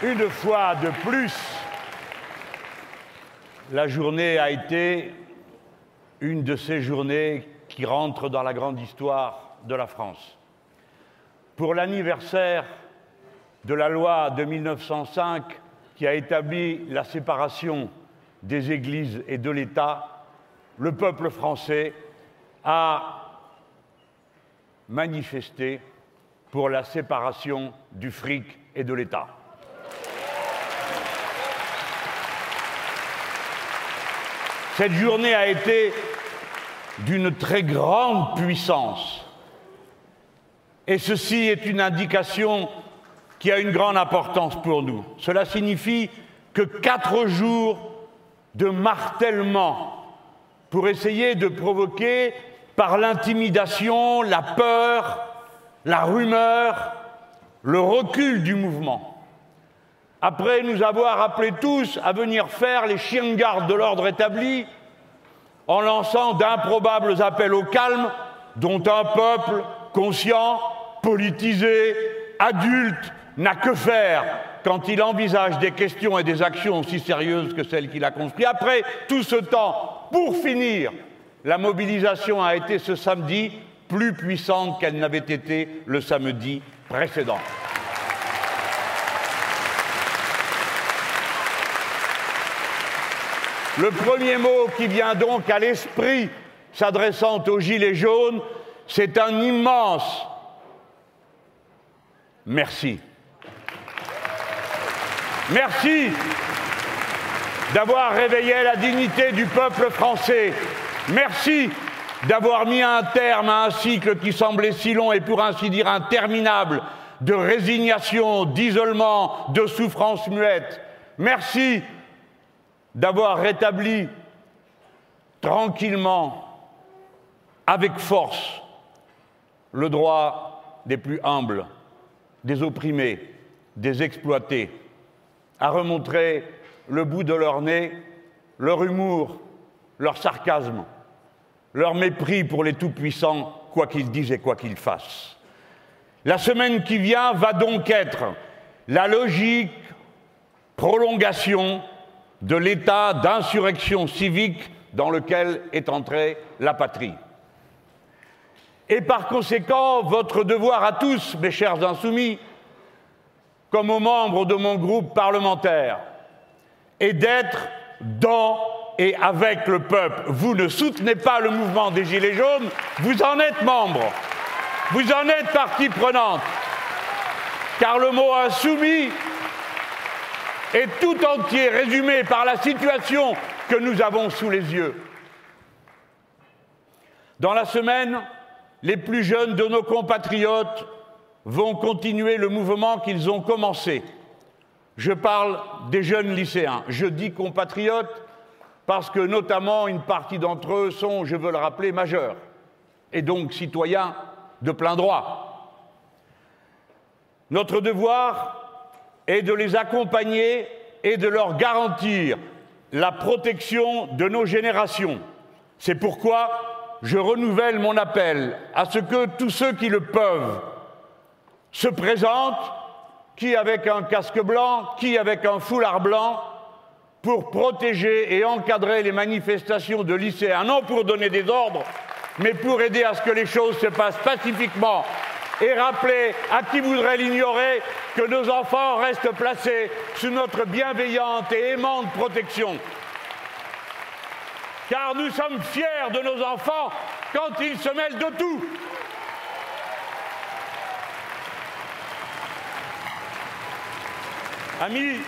Une fois de plus, la journée a été une de ces journées qui rentrent dans la grande histoire de la France. Pour l'anniversaire de la loi de 1905 qui a établi la séparation des églises et de l'État, le peuple français a manifesté pour la séparation du fric et de l'État. Cette journée a été d'une très grande puissance. Et ceci est une indication qui a une grande importance pour nous. Cela signifie que quatre jours de martèlement pour essayer de provoquer par l'intimidation, la peur, la rumeur, le recul du mouvement après nous avoir appelés tous à venir faire les chiens de de l'ordre établi, en lançant d'improbables appels au calme, dont un peuple conscient, politisé, adulte, n'a que faire quand il envisage des questions et des actions aussi sérieuses que celles qu'il a construites. Après tout ce temps, pour finir, la mobilisation a été ce samedi plus puissante qu'elle n'avait été le samedi précédent. Le premier mot qui vient donc à l'esprit s'adressant aux Gilets jaunes, c'est un immense merci. Merci d'avoir réveillé la dignité du peuple français. Merci d'avoir mis un terme à un cycle qui semblait si long et pour ainsi dire interminable de résignation, d'isolement, de souffrance muette. Merci d'avoir rétabli tranquillement, avec force, le droit des plus humbles, des opprimés, des exploités, à remontrer le bout de leur nez, leur humour, leur sarcasme, leur mépris pour les tout-puissants, quoi qu'ils disent et quoi qu'ils fassent. La semaine qui vient va donc être la logique prolongation de l'état d'insurrection civique dans lequel est entrée la patrie. Et par conséquent, votre devoir à tous, mes chers insoumis, comme aux membres de mon groupe parlementaire, est d'être dans et avec le peuple. Vous ne soutenez pas le mouvement des Gilets jaunes, vous en êtes membre, vous en êtes partie prenante, car le mot insoumis est tout entier résumé par la situation que nous avons sous les yeux. Dans la semaine, les plus jeunes de nos compatriotes vont continuer le mouvement qu'ils ont commencé. Je parle des jeunes lycéens. Je dis compatriotes parce que notamment une partie d'entre eux sont, je veux le rappeler, majeurs et donc citoyens de plein droit. Notre devoir et de les accompagner et de leur garantir la protection de nos générations. C'est pourquoi je renouvelle mon appel à ce que tous ceux qui le peuvent se présentent, qui avec un casque blanc, qui avec un foulard blanc, pour protéger et encadrer les manifestations de lycéens, non pour donner des ordres, mais pour aider à ce que les choses se passent pacifiquement et rappeler à qui voudrait l'ignorer que nos enfants restent placés sous notre bienveillante et aimante protection. Car nous sommes fiers de nos enfants quand ils se mêlent de tout. Amis,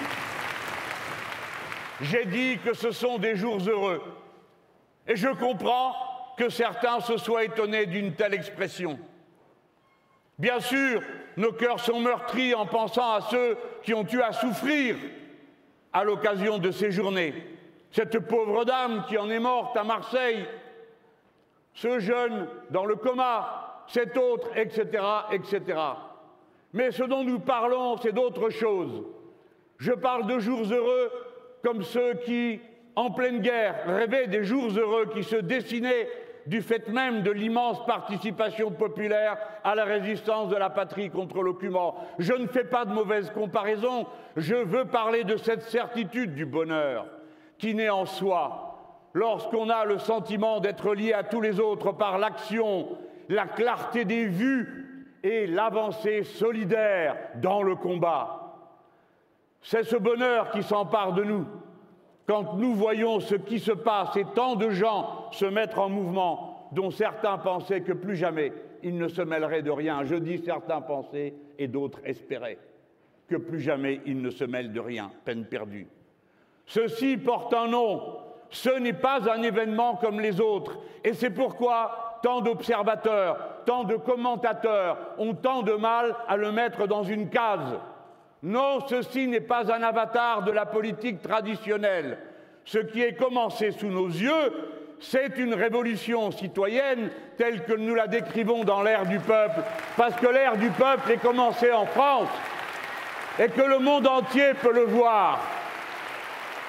j'ai dit que ce sont des jours heureux. Et je comprends que certains se soient étonnés d'une telle expression. Bien sûr, nos cœurs sont meurtris en pensant à ceux qui ont eu à souffrir à l'occasion de ces journées. Cette pauvre dame qui en est morte à Marseille, ce jeune dans le coma, cet autre, etc., etc. Mais ce dont nous parlons, c'est d'autre chose. Je parle de jours heureux comme ceux qui, en pleine guerre, rêvaient des jours heureux qui se dessinaient du fait même de l'immense participation populaire à la résistance de la patrie contre l'occupant. Je ne fais pas de mauvaise comparaison, je veux parler de cette certitude du bonheur qui naît en soi lorsqu'on a le sentiment d'être lié à tous les autres par l'action, la clarté des vues et l'avancée solidaire dans le combat. C'est ce bonheur qui s'empare de nous quand nous voyons ce qui se passe et tant de gens se mettre en mouvement dont certains pensaient que plus jamais ils ne se mêleraient de rien. Je dis certains pensaient et d'autres espéraient que plus jamais ils ne se mêlent de rien, peine perdue. Ceci porte un nom, ce n'est pas un événement comme les autres, et c'est pourquoi tant d'observateurs, tant de commentateurs ont tant de mal à le mettre dans une case. Non, ceci n'est pas un avatar de la politique traditionnelle. Ce qui est commencé sous nos yeux, c'est une révolution citoyenne telle que nous la décrivons dans l'ère du peuple, parce que l'ère du peuple est commencée en France et que le monde entier peut le voir.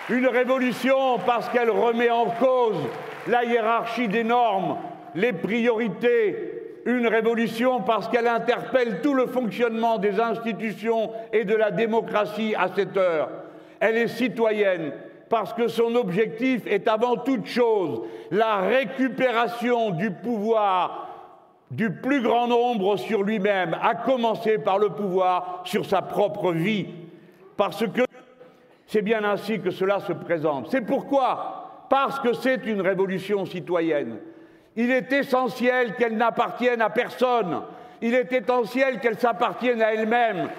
Une révolution parce qu'elle remet en cause la hiérarchie des normes, les priorités, une révolution parce qu'elle interpelle tout le fonctionnement des institutions et de la démocratie à cette heure. Elle est citoyenne parce que son objectif est avant toute chose la récupération du pouvoir du plus grand nombre sur lui-même, à commencer par le pouvoir sur sa propre vie. Parce que c'est bien ainsi que cela se présente. C'est pourquoi, parce que c'est une révolution citoyenne, il est essentiel qu'elle n'appartienne à personne. Il est essentiel qu'elle s'appartienne à elle-même.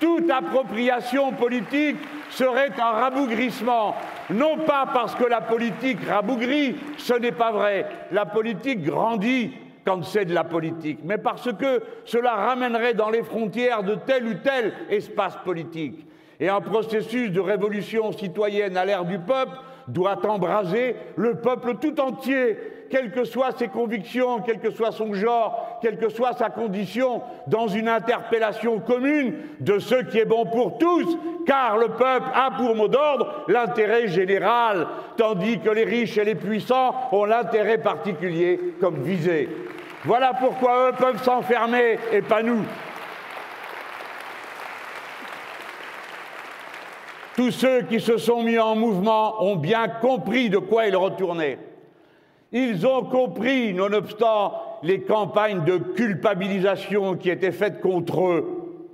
Toute appropriation politique serait un rabougrissement. Non pas parce que la politique rabougrit, ce n'est pas vrai. La politique grandit quand c'est de la politique, mais parce que cela ramènerait dans les frontières de tel ou tel espace politique. Et un processus de révolution citoyenne à l'ère du peuple doit embraser le peuple tout entier quelles que soient ses convictions, quel que soit son genre, quelle que soit sa condition, dans une interpellation commune de ce qui est bon pour tous, car le peuple a pour mot d'ordre l'intérêt général, tandis que les riches et les puissants ont l'intérêt particulier comme visé. Voilà pourquoi eux peuvent s'enfermer et pas nous. Tous ceux qui se sont mis en mouvement ont bien compris de quoi ils retournaient. Ils ont compris, nonobstant les campagnes de culpabilisation qui étaient faites contre eux,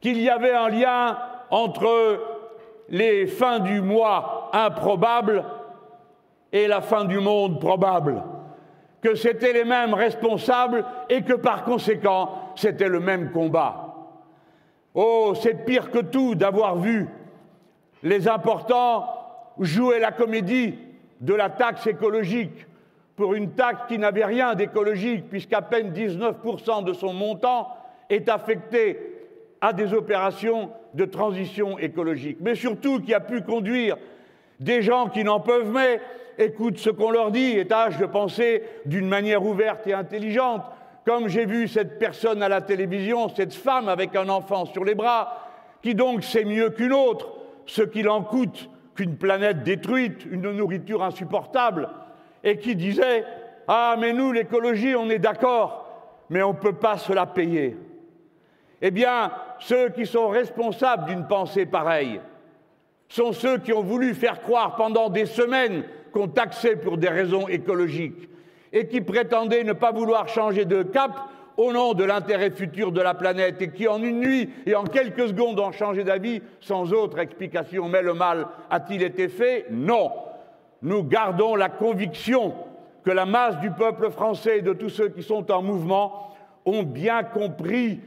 qu'il y avait un lien entre les fins du mois improbables et la fin du monde probable, que c'étaient les mêmes responsables et que par conséquent c'était le même combat. Oh, c'est pire que tout d'avoir vu les importants jouer la comédie de la taxe écologique pour une taxe qui n'avait rien d'écologique, puisqu'à peine 19% de son montant est affecté à des opérations de transition écologique, mais surtout qui a pu conduire des gens qui n'en peuvent mais écoutent ce qu'on leur dit et tâchent de penser d'une manière ouverte et intelligente. Comme j'ai vu cette personne à la télévision, cette femme avec un enfant sur les bras, qui donc sait mieux qu'une autre ce qu'il en coûte qu'une planète détruite, une nourriture insupportable, et qui disait Ah, mais nous, l'écologie, on est d'accord, mais on ne peut pas se la payer. Eh bien, ceux qui sont responsables d'une pensée pareille sont ceux qui ont voulu faire croire pendant des semaines qu'on taxait pour des raisons écologiques et qui prétendaient ne pas vouloir changer de cap au nom de l'intérêt futur de la planète et qui en une nuit et en quelques secondes ont changé d'avis sans autre explication. Mais le mal a-t-il été fait? Non. Nous gardons la conviction que la masse du peuple français et de tous ceux qui sont en mouvement ont bien compris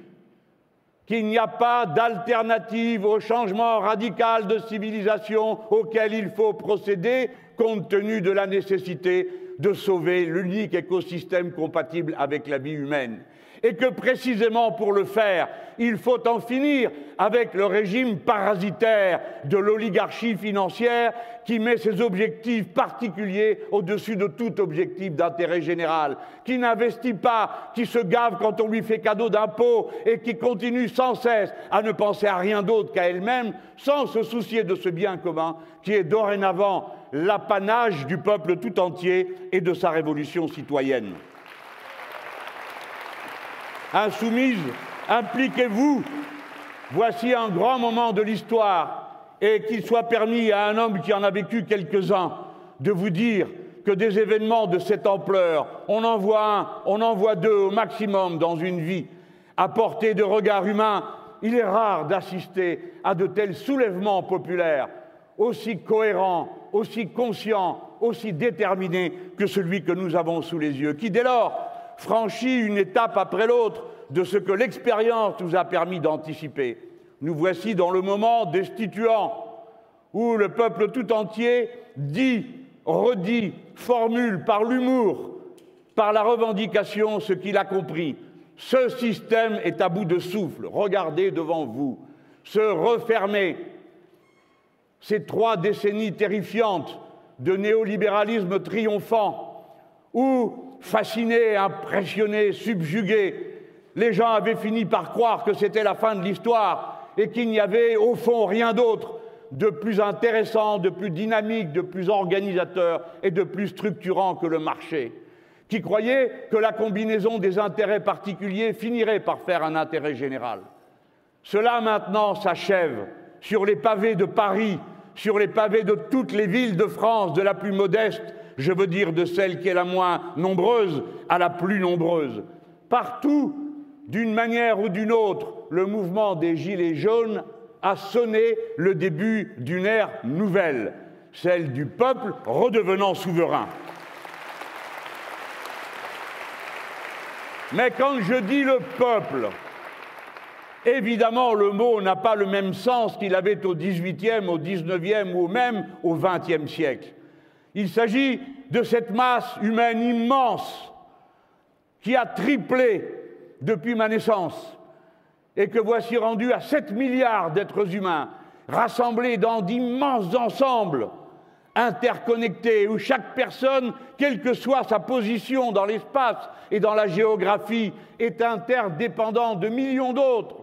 qu'il n'y a pas d'alternative au changement radical de civilisation auquel il faut procéder compte tenu de la nécessité de sauver l'unique écosystème compatible avec la vie humaine et que précisément pour le faire, il faut en finir avec le régime parasitaire de l'oligarchie financière qui met ses objectifs particuliers au-dessus de tout objectif d'intérêt général, qui n'investit pas, qui se gave quand on lui fait cadeau d'impôts et qui continue sans cesse à ne penser à rien d'autre qu'à elle-même, sans se soucier de ce bien commun qui est dorénavant l'apanage du peuple tout entier et de sa révolution citoyenne. Insoumise, impliquez-vous. Voici un grand moment de l'histoire et qu'il soit permis à un homme qui en a vécu quelques-uns de vous dire que des événements de cette ampleur, on en voit un, on en voit deux au maximum dans une vie, à portée de regard humain, il est rare d'assister à de tels soulèvements populaires, aussi cohérents, aussi conscients, aussi déterminés que celui que nous avons sous les yeux, qui dès lors franchit une étape après l'autre de ce que l'expérience nous a permis d'anticiper. Nous voici dans le moment destituant où le peuple tout entier dit, redit, formule par l'humour, par la revendication ce qu'il a compris. Ce système est à bout de souffle. Regardez devant vous. Se refermer. Ces trois décennies terrifiantes de néolibéralisme triomphant, où, fascinés, impressionnés, subjugués, les gens avaient fini par croire que c'était la fin de l'histoire et qu'il n'y avait au fond rien d'autre de plus intéressant, de plus dynamique, de plus organisateur et de plus structurant que le marché, qui croyait que la combinaison des intérêts particuliers finirait par faire un intérêt général. Cela maintenant s'achève sur les pavés de Paris, sur les pavés de toutes les villes de France, de la plus modeste, je veux dire de celle qui est la moins nombreuse à la plus nombreuse. Partout, d'une manière ou d'une autre, le mouvement des Gilets jaunes a sonné le début d'une ère nouvelle, celle du peuple redevenant souverain. Mais quand je dis le peuple, évidemment le mot n'a pas le même sens qu'il avait au XVIIIe, au XIXe ou même au XXe siècle. Il s'agit de cette masse humaine immense qui a triplé depuis ma naissance, et que voici rendu à 7 milliards d'êtres humains, rassemblés dans d'immenses ensembles, interconnectés, où chaque personne, quelle que soit sa position dans l'espace et dans la géographie, est interdépendante de millions d'autres.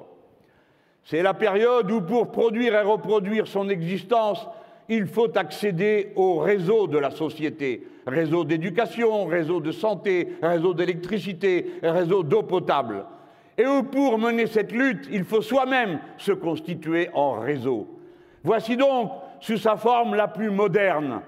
C'est la période où, pour produire et reproduire son existence, il faut accéder au réseau de la société, réseau d'éducation, réseau de santé, réseau d'électricité, réseau d'eau potable. Et pour mener cette lutte, il faut soi-même se constituer en réseau. Voici donc, sous sa forme la plus moderne,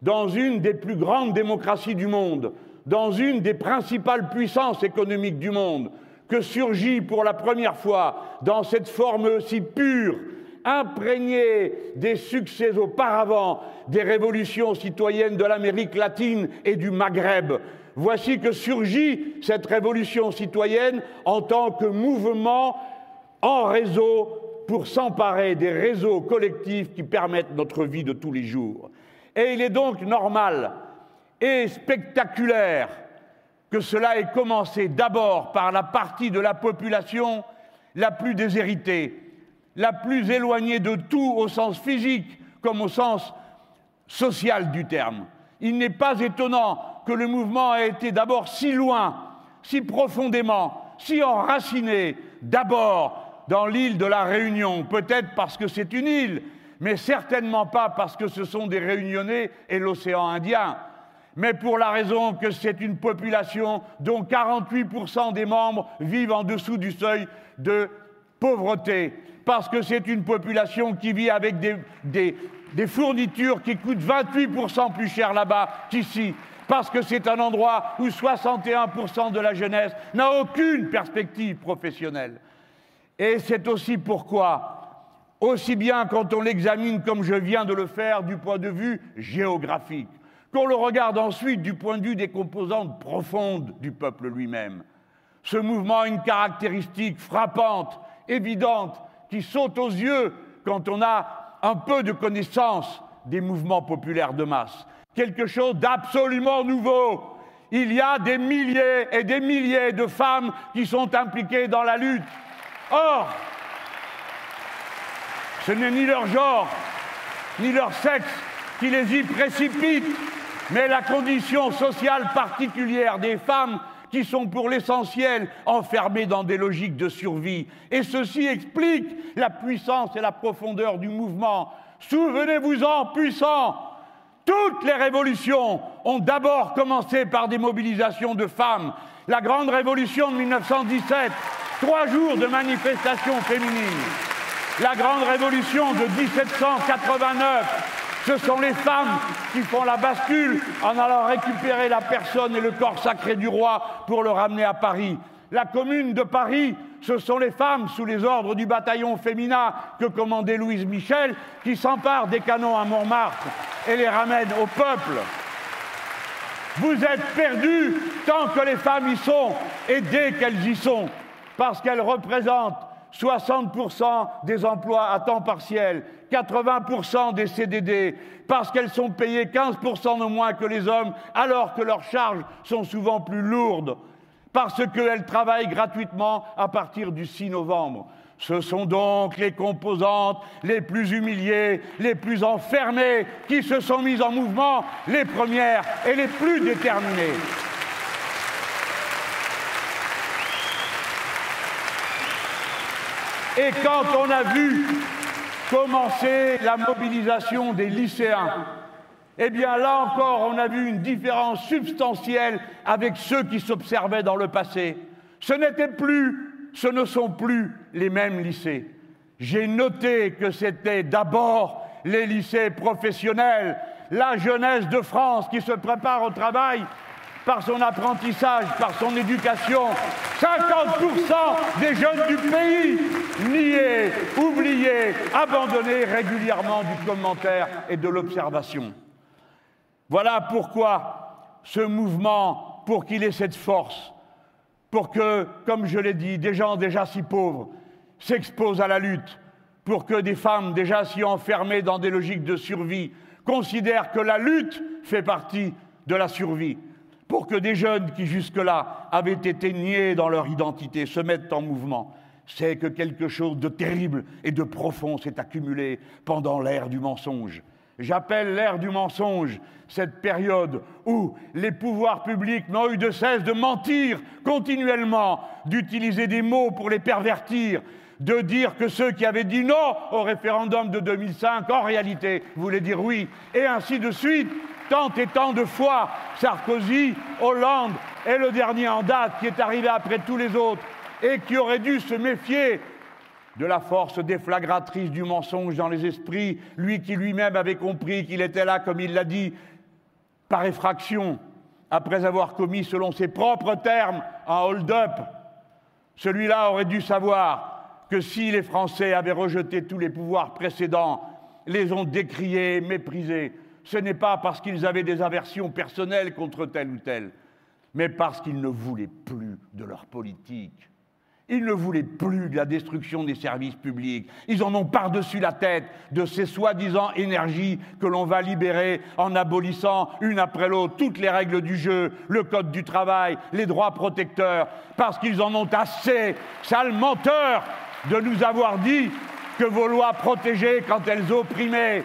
dans une des plus grandes démocraties du monde, dans une des principales puissances économiques du monde, que surgit pour la première fois, dans cette forme aussi pure, imprégné des succès auparavant des révolutions citoyennes de l'Amérique latine et du Maghreb. Voici que surgit cette révolution citoyenne en tant que mouvement en réseau pour s'emparer des réseaux collectifs qui permettent notre vie de tous les jours. Et il est donc normal et spectaculaire que cela ait commencé d'abord par la partie de la population la plus déshéritée, la plus éloignée de tout au sens physique comme au sens social du terme. Il n'est pas étonnant que le mouvement ait été d'abord si loin, si profondément, si enraciné, d'abord dans l'île de la Réunion, peut-être parce que c'est une île, mais certainement pas parce que ce sont des Réunionnais et l'océan Indien, mais pour la raison que c'est une population dont 48% des membres vivent en dessous du seuil de pauvreté, parce que c'est une population qui vit avec des, fournitures qui coûtent 28% plus cher là-bas qu'ici, parce que c'est un endroit où 61% de la jeunesse n'a aucune perspective professionnelle. Et c'est aussi pourquoi, aussi bien quand on l'examine comme je viens de le faire du point de vue géographique, qu'on le regarde ensuite du point de vue des composantes profondes du peuple lui-même, ce mouvement a une caractéristique frappante, évidente, qui saute aux yeux quand on a un peu de connaissance des mouvements populaires de masse. Quelque chose d'absolument nouveau. Il y a des milliers et des milliers de femmes qui sont impliquées dans la lutte. Or, ce n'est ni leur genre, ni leur sexe qui les y précipite, mais la condition sociale particulière des femmes qui sont pour l'essentiel enfermés dans des logiques de survie. Et ceci explique la puissance et la profondeur du mouvement. Souvenez-vous-en, puissant, Toutes les révolutions ont d'abord commencé par des mobilisations de femmes. La grande révolution de 1917, trois jours de manifestations féminines. La grande révolution de 1789, ce sont les femmes qui font la bascule en allant récupérer la personne et le corps sacré du roi pour le ramener à Paris. La commune de Paris, ce sont les femmes sous les ordres du bataillon féminin que commandait Louise Michel qui s'emparent des canons à Montmartre et les ramènent au peuple. Vous êtes perdus tant que les femmes y sont et dès qu'elles y sont, parce qu'elles représentent 60% des emplois à temps partiel, 80% des CDD, parce qu'elles sont payées 15% de moins que les hommes, alors que leurs charges sont souvent plus lourdes, parce qu'elles travaillent gratuitement à partir du 6 novembre. Ce sont donc les composantes les plus humiliées, les plus enfermées, qui se sont mises en mouvement, les premières et les plus déterminées. Et quand on a vu commencer la mobilisation des lycéens, eh bien là encore, on a vu une différence substantielle avec ceux qui s'observaient dans le passé. Ce n'était plus, ce ne sont plus les mêmes lycées. J'ai noté que c'était d'abord les lycées professionnels, la jeunesse de France qui se prépare au travail par son apprentissage, par son éducation. 50% des jeunes du pays niés, oubliés, abandonnés régulièrement du commentaire et de l'observation. Voilà pourquoi ce mouvement, pour qu'il ait cette force, pour que, comme je l'ai dit, des gens déjà si pauvres s'exposent à la lutte, pour que des femmes déjà si enfermées dans des logiques de survie considèrent que la lutte fait partie de la survie, pour que des jeunes qui jusque-là avaient été niés dans leur identité se mettent en mouvement, c'est que quelque chose de terrible et de profond s'est accumulé pendant l'ère du mensonge. J'appelle l'ère du mensonge cette période où les pouvoirs publics n'ont eu de cesse de mentir continuellement, d'utiliser des mots pour les pervertir, de dire que ceux qui avaient dit non au référendum de 2005, en réalité, voulaient dire oui, et ainsi de suite, tant et tant de fois, Sarkozy, Hollande et le dernier en date qui est arrivé après tous les autres et qui aurait dû se méfier de la force déflagratrice du mensonge dans les esprits, lui qui lui-même avait compris qu'il était là, comme il l'a dit, par effraction, après avoir commis, selon ses propres termes, un hold-up. Celui-là aurait dû savoir que si les Français avaient rejeté tous les pouvoirs précédents, les ont décriés, méprisés, ce n'est pas parce qu'ils avaient des aversions personnelles contre tel ou tel, mais parce qu'ils ne voulaient plus de leur politique. Ils ne voulaient plus de la destruction des services publics. Ils en ont par-dessus la tête de ces soi-disant énergies que l'on va libérer en abolissant une après l'autre toutes les règles du jeu, le code du travail, les droits protecteurs, parce qu'ils en ont assez, sales menteurs, de nous avoir dit que vos lois protégeaient quand elles opprimaient.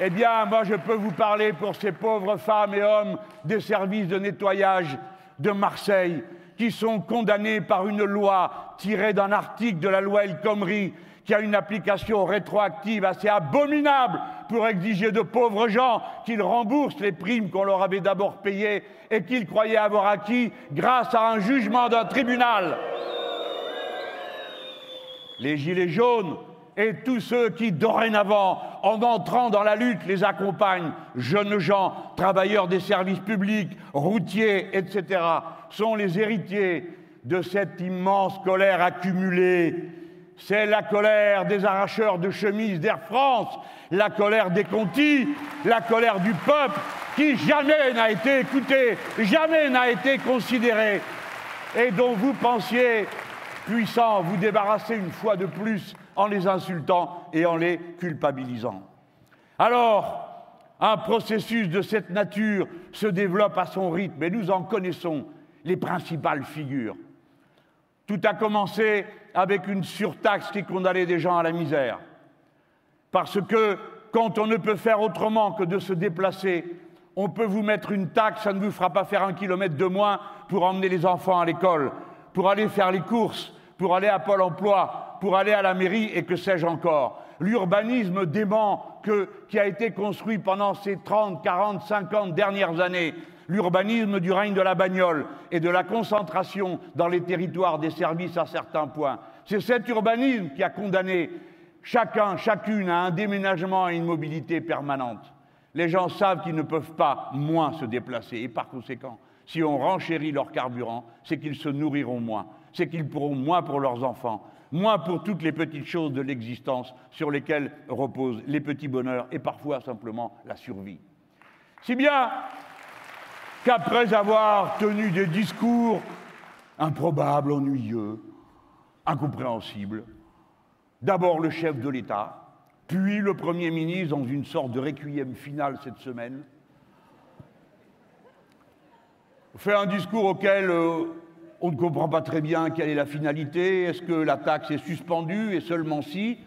Eh bien, moi, je peux vous parler pour ces pauvres femmes et hommes des services de nettoyage de Marseille qui sont condamnés par une loi tirée d'un article de la loi El Khomri qui a une application rétroactive assez abominable pour exiger de pauvres gens qu'ils remboursent les primes qu'on leur avait d'abord payées et qu'ils croyaient avoir acquis grâce à un jugement d'un tribunal. Les gilets jaunes et tous ceux qui, dorénavant, en entrant dans la lutte, les accompagnent, jeunes gens, travailleurs des services publics, routiers, etc., sont les héritiers de cette immense colère accumulée. C'est la colère des arracheurs de chemises d'Air France, la colère des contis, la colère du peuple qui jamais n'a été écouté, jamais n'a été considéré et dont vous pensiez puissant vous débarrasser une fois de plus en les insultant et en les culpabilisant. Alors, un processus de cette nature se développe à son rythme et nous en connaissons les principales figures. Tout a commencé avec une surtaxe qui condamnait des gens à la misère. Parce que quand on ne peut faire autrement que de se déplacer, on peut vous mettre une taxe, ça ne vous fera pas faire un kilomètre de moins pour emmener les enfants à l'école, pour aller faire les courses, pour aller à Pôle emploi, pour aller à la mairie et que sais-je encore. L'urbanisme dément qui a été construit pendant ces 30, 40, 50 dernières années, l'urbanisme du règne de la bagnole et de la concentration dans les territoires des services à certains points. C'est cet urbanisme qui a condamné chacun, chacune à un déménagement et une mobilité permanente. Les gens savent qu'ils ne peuvent pas moins se déplacer et par conséquent, si on renchérit leur carburant, c'est qu'ils se nourriront moins, c'est qu'ils pourront moins pour leurs enfants, moins pour toutes les petites choses de l'existence sur lesquelles reposent les petits bonheurs et parfois simplement la survie. Si bien qu'après avoir tenu des discours improbables, ennuyeux, incompréhensibles, d'abord le chef de l'État, puis le Premier ministre dans une sorte de requiem final cette semaine, fait un discours auquel euh, on ne comprend pas très bien quelle est la finalité. Est-ce que la taxe est suspendue et seulement si?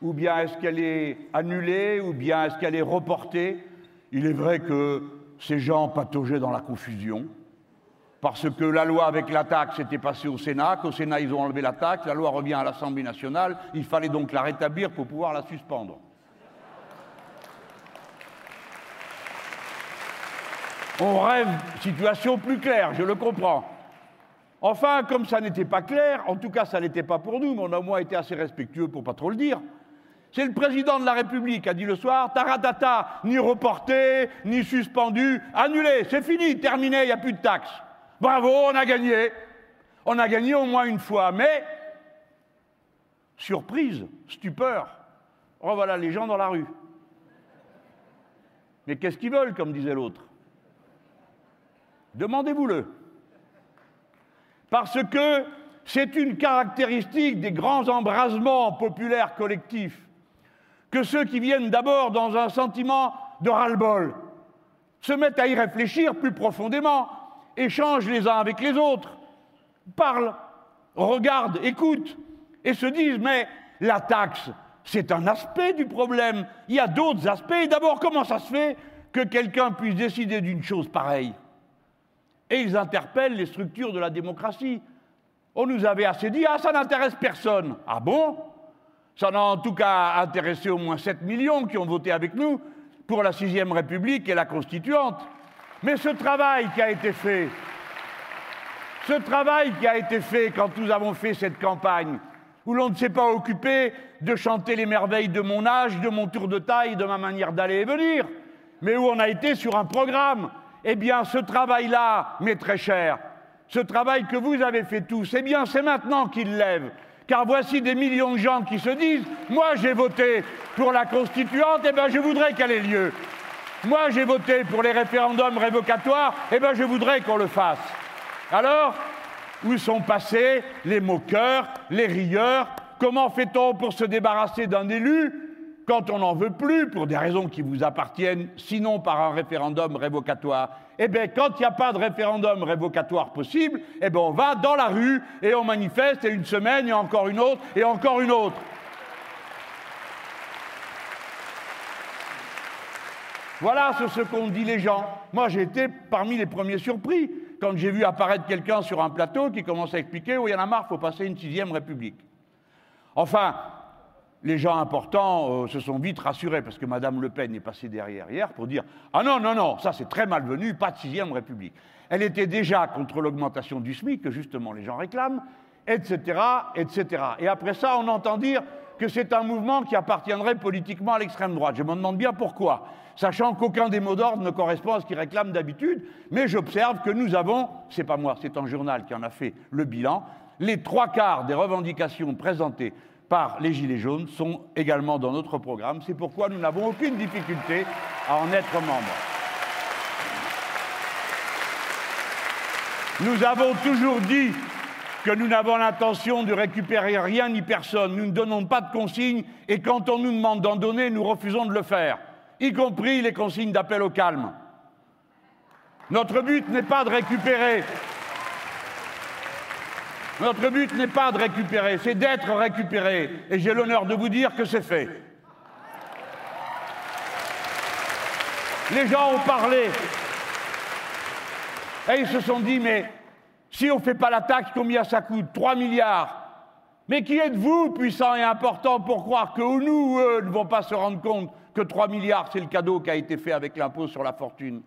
Ou bien est-ce qu'elle est annulée Ou bien est-ce qu'elle est reportée? Il est vrai que ces gens pataugeaient dans la confusion. Parce que la loi avec la taxe était passée au Sénat, qu'au Sénat ils ont enlevé la taxe, la loi revient à l'Assemblée nationale, il fallait donc la rétablir pour pouvoir la suspendre. On rêve situation plus claire, je le comprends. Enfin, comme ça n'était pas clair, en tout cas ça n'était pas pour nous, mais on a au moins été assez respectueux pour pas trop le dire. C'est le président de la République qui a dit le soir, taratata, ni reporté, ni suspendu, annulé, c'est fini, terminé, il n'y a plus de taxes. Bravo, on a gagné. On a gagné au moins une fois, mais surprise, stupeur. Revoilà les gens dans la rue. Mais qu'est-ce qu'ils veulent, comme disait l'autre? Demandez-vous-le. Parce que c'est une caractéristique des grands embrasements populaires collectifs que ceux qui viennent d'abord dans un sentiment de ras-le-bol se mettent à y réfléchir plus profondément, échangent les uns avec les autres, parlent, regardent, écoutent, et se disent mais la taxe, c'est un aspect du problème. Il y a d'autres aspects. D'abord, comment ça se fait que quelqu'un puisse décider d'une chose pareille? Et ils interpellent les structures de la démocratie. On nous avait assez dit, ah, ça n'intéresse personne. Ah bon? Ça n'a en tout cas intéressé au moins 7 millions qui ont voté avec nous pour la sixième République et la constituante. Mais ce travail qui a été fait, ce travail qui a été fait quand nous avons fait cette campagne, où l'on ne s'est pas occupé de chanter les merveilles de mon âge, de mon tour de taille, de ma manière d'aller et venir, mais où on a été sur un programme, eh bien, ce travail-là m'est très cher. Ce travail que vous avez fait tous, eh bien, c'est maintenant qu'il lève. Car voici des millions de gens qui se disent Moi, j'ai voté pour la constituante, eh bien, je voudrais qu'elle ait lieu. Moi, j'ai voté pour les référendums révocatoires, eh bien, je voudrais qu'on le fasse. Alors, où sont passés les moqueurs, les rieurs? Comment fait-on pour se débarrasser d'un élu quand on n'en veut plus, pour des raisons qui vous appartiennent, sinon par un référendum révocatoire, eh bien, quand il n'y a pas de référendum révocatoire possible, eh bien, on va dans la rue et on manifeste, et une semaine, et encore une autre, et encore une autre. Voilà ce qu'ont dit les gens. Moi, j'ai été parmi les premiers surpris quand j'ai vu apparaître quelqu'un sur un plateau qui commence à expliquer oh, il y en a marre, il faut passer une sixième république. Enfin, les gens importants euh, se sont vite rassurés parce que Mme Le Pen est passée derrière hier pour dire Ah non, non, non, ça c'est très malvenu, pas de sixième République. Elle était déjà contre l'augmentation du SMIC, que justement les gens réclament, etc., etc. Et après ça, on entend dire que c'est un mouvement qui appartiendrait politiquement à l'extrême droite. Je me demande bien pourquoi, sachant qu'aucun des mots d'ordre ne correspond à ce qu'ils réclament d'habitude, mais j'observe que nous avons, c'est pas moi, c'est un journal qui en a fait le bilan, les trois quarts des revendications présentées par les Gilets jaunes sont également dans notre programme. C'est pourquoi nous n'avons aucune difficulté à en être membre. Nous avons toujours dit que nous n'avons l'intention de récupérer rien ni personne. Nous ne donnons pas de consignes et quand on nous demande d'en donner, nous refusons de le faire, y compris les consignes d'appel au calme. Notre but n'est pas de récupérer notre but n'est pas de récupérer, c'est d'être récupéré. Et j'ai l'honneur de vous dire que c'est fait. Les gens ont parlé. Et ils se sont dit, mais si on ne fait pas la taxe, combien ça coûte? 3 milliards. Mais qui êtes-vous, puissant et important, pour croire que nous ou eux ne vont pas se rendre compte que 3 milliards, c'est le cadeau qui a été fait avec l'impôt sur la fortune?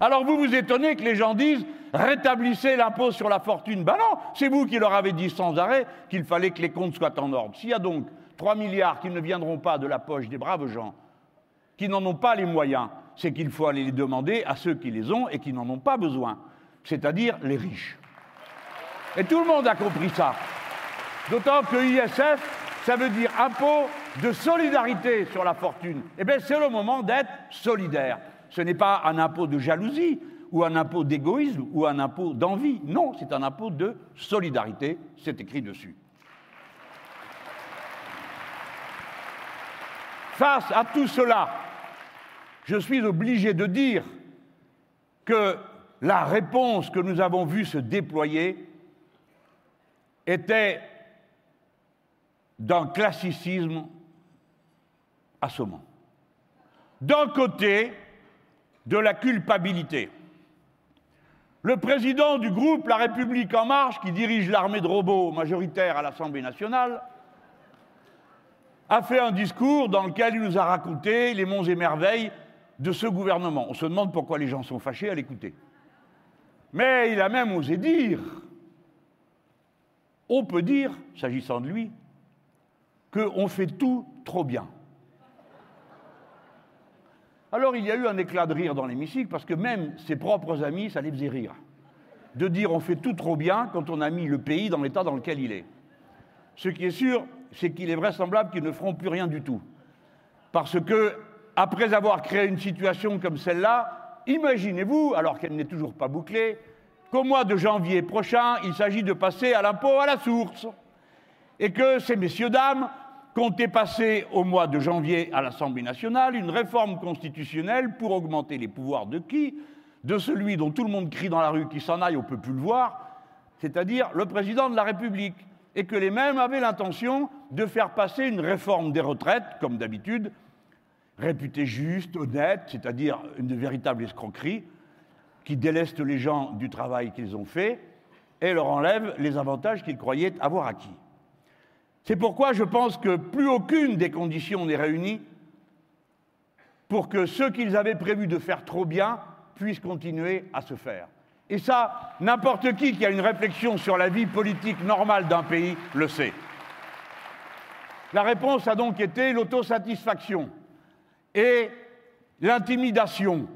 Alors vous vous étonnez que les gens disent rétablissez l'impôt sur la fortune. Ben non, c'est vous qui leur avez dit sans arrêt qu'il fallait que les comptes soient en ordre. S'il y a donc 3 milliards qui ne viendront pas de la poche des braves gens, qui n'en ont pas les moyens, c'est qu'il faut aller les demander à ceux qui les ont et qui n'en ont pas besoin, c'est-à-dire les riches. Et tout le monde a compris ça. D'autant que ISF, ça veut dire impôt de solidarité sur la fortune. Eh bien, c'est le moment d'être solidaire. Ce n'est pas un impôt de jalousie ou un impôt d'égoïsme ou un impôt d'envie. Non, c'est un impôt de solidarité, c'est écrit dessus. Face à tout cela, je suis obligé de dire que la réponse que nous avons vue se déployer était d'un classicisme assommant. D'un côté, de la culpabilité. Le président du groupe La République en marche, qui dirige l'armée de robots majoritaire à l'Assemblée nationale, a fait un discours dans lequel il nous a raconté les monts et merveilles de ce gouvernement. On se demande pourquoi les gens sont fâchés à l'écouter. Mais il a même osé dire, on peut dire, s'agissant de lui, qu'on fait tout trop bien. Alors il y a eu un éclat de rire dans l'hémicycle parce que même ses propres amis, ça les faisait rire. De dire on fait tout trop bien quand on a mis le pays dans l'état dans lequel il est. Ce qui est sûr, c'est qu'il est vraisemblable qu'ils ne feront plus rien du tout. Parce que, après avoir créé une situation comme celle-là, imaginez-vous, alors qu'elle n'est toujours pas bouclée, qu'au mois de janvier prochain, il s'agit de passer à l'impôt à la source. Et que ces messieurs-dames comptait passer au mois de janvier à l'Assemblée nationale une réforme constitutionnelle pour augmenter les pouvoirs de qui? De celui dont tout le monde crie dans la rue qui s'en aille, on ne peut plus le voir, c'est-à-dire le président de la République. Et que les mêmes avaient l'intention de faire passer une réforme des retraites, comme d'habitude, réputée juste, honnête, c'est-à-dire une véritable escroquerie, qui déleste les gens du travail qu'ils ont fait et leur enlève les avantages qu'ils croyaient avoir acquis. C'est pourquoi je pense que plus aucune des conditions n'est réunie pour que ce qu'ils avaient prévu de faire trop bien puisse continuer à se faire. Et ça, n'importe qui qui a une réflexion sur la vie politique normale d'un pays le sait. La réponse a donc été l'autosatisfaction et l'intimidation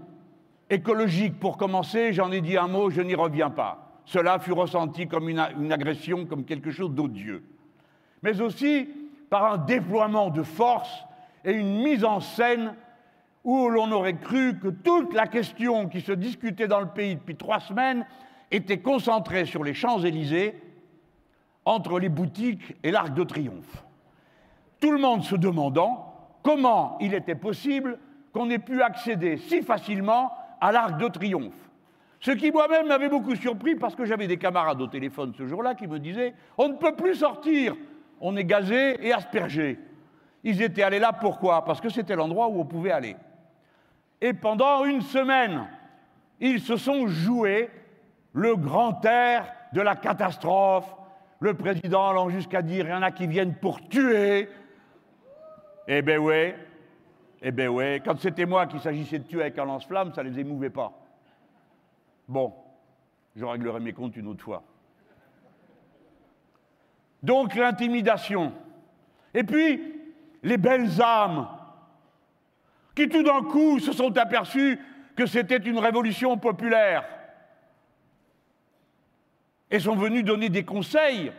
écologique. Pour commencer, j'en ai dit un mot, je n'y reviens pas. Cela fut ressenti comme une, une agression, comme quelque chose d'odieux mais aussi par un déploiement de force et une mise en scène où l'on aurait cru que toute la question qui se discutait dans le pays depuis trois semaines était concentrée sur les Champs-Élysées, entre les boutiques et l'Arc de Triomphe. Tout le monde se demandant comment il était possible qu'on ait pu accéder si facilement à l'Arc de Triomphe. Ce qui moi-même m'avait beaucoup surpris parce que j'avais des camarades au téléphone ce jour-là qui me disaient On ne peut plus sortir on est gazé et aspergé. Ils étaient allés là pourquoi? Parce que c'était l'endroit où on pouvait aller. Et pendant une semaine, ils se sont joués le grand air de la catastrophe, le président allant jusqu'à dire il y en a qui viennent pour tuer. Eh ben ouais, eh ben ouais, quand c'était moi qui s'agissait de tuer avec un lance-flamme, ça ne les émouvait pas. Bon, je réglerai mes comptes une autre fois. Donc l'intimidation. Et puis, les belles âmes qui tout d'un coup se sont aperçues que c'était une révolution populaire et sont venues donner des conseils.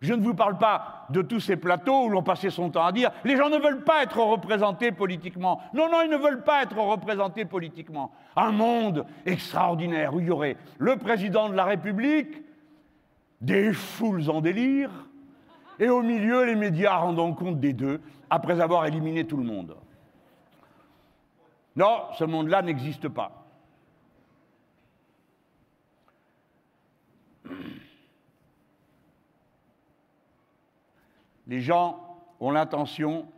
Je ne vous parle pas de tous ces plateaux où l'on passait son temps à dire les gens ne veulent pas être représentés politiquement. Non, non, ils ne veulent pas être représentés politiquement. Un monde extraordinaire où il y aurait le président de la République, des foules en délire, et au milieu, les médias rendant compte des deux, après avoir éliminé tout le monde. Non, ce monde-là n'existe pas. Les gens ont l'intention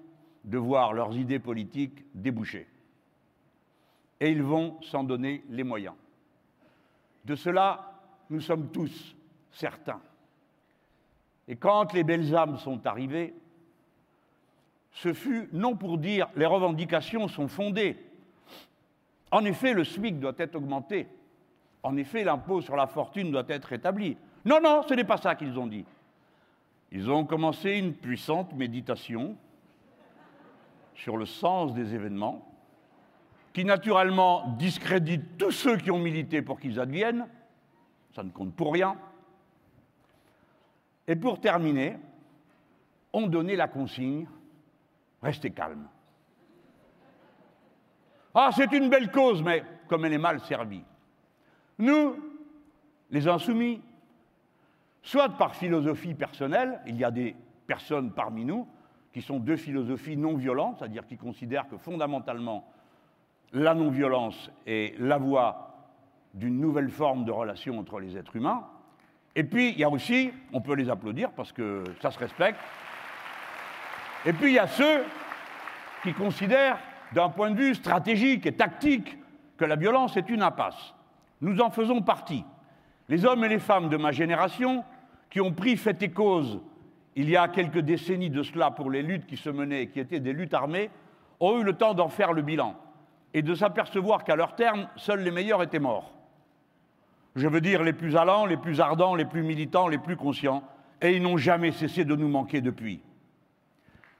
de voir leurs idées politiques déboucher. Et ils vont s'en donner les moyens. De cela, nous sommes tous certains. Et quand les belles âmes sont arrivées, ce fut non pour dire les revendications sont fondées. En effet, le SMIC doit être augmenté. En effet, l'impôt sur la fortune doit être établi. Non, non, ce n'est pas ça qu'ils ont dit. Ils ont commencé une puissante méditation sur le sens des événements, qui naturellement discrédite tous ceux qui ont milité pour qu'ils adviennent, ça ne compte pour rien. Et pour terminer, on donnait la consigne restez calme. Ah, c'est une belle cause, mais comme elle est mal servie. Nous, les insoumis, soit par philosophie personnelle, il y a des personnes parmi nous qui sont de philosophie non violente, c'est-à-dire qui considèrent que fondamentalement la non-violence est la voie d'une nouvelle forme de relation entre les êtres humains. Et puis, il y a aussi, on peut les applaudir parce que ça se respecte, et puis il y a ceux qui considèrent, d'un point de vue stratégique et tactique, que la violence est une impasse. Nous en faisons partie. Les hommes et les femmes de ma génération, qui ont pris fait et cause il y a quelques décennies de cela pour les luttes qui se menaient et qui étaient des luttes armées, ont eu le temps d'en faire le bilan et de s'apercevoir qu'à leur terme, seuls les meilleurs étaient morts. Je veux dire les plus allants, les plus ardents, les plus militants, les plus conscients, et ils n'ont jamais cessé de nous manquer depuis.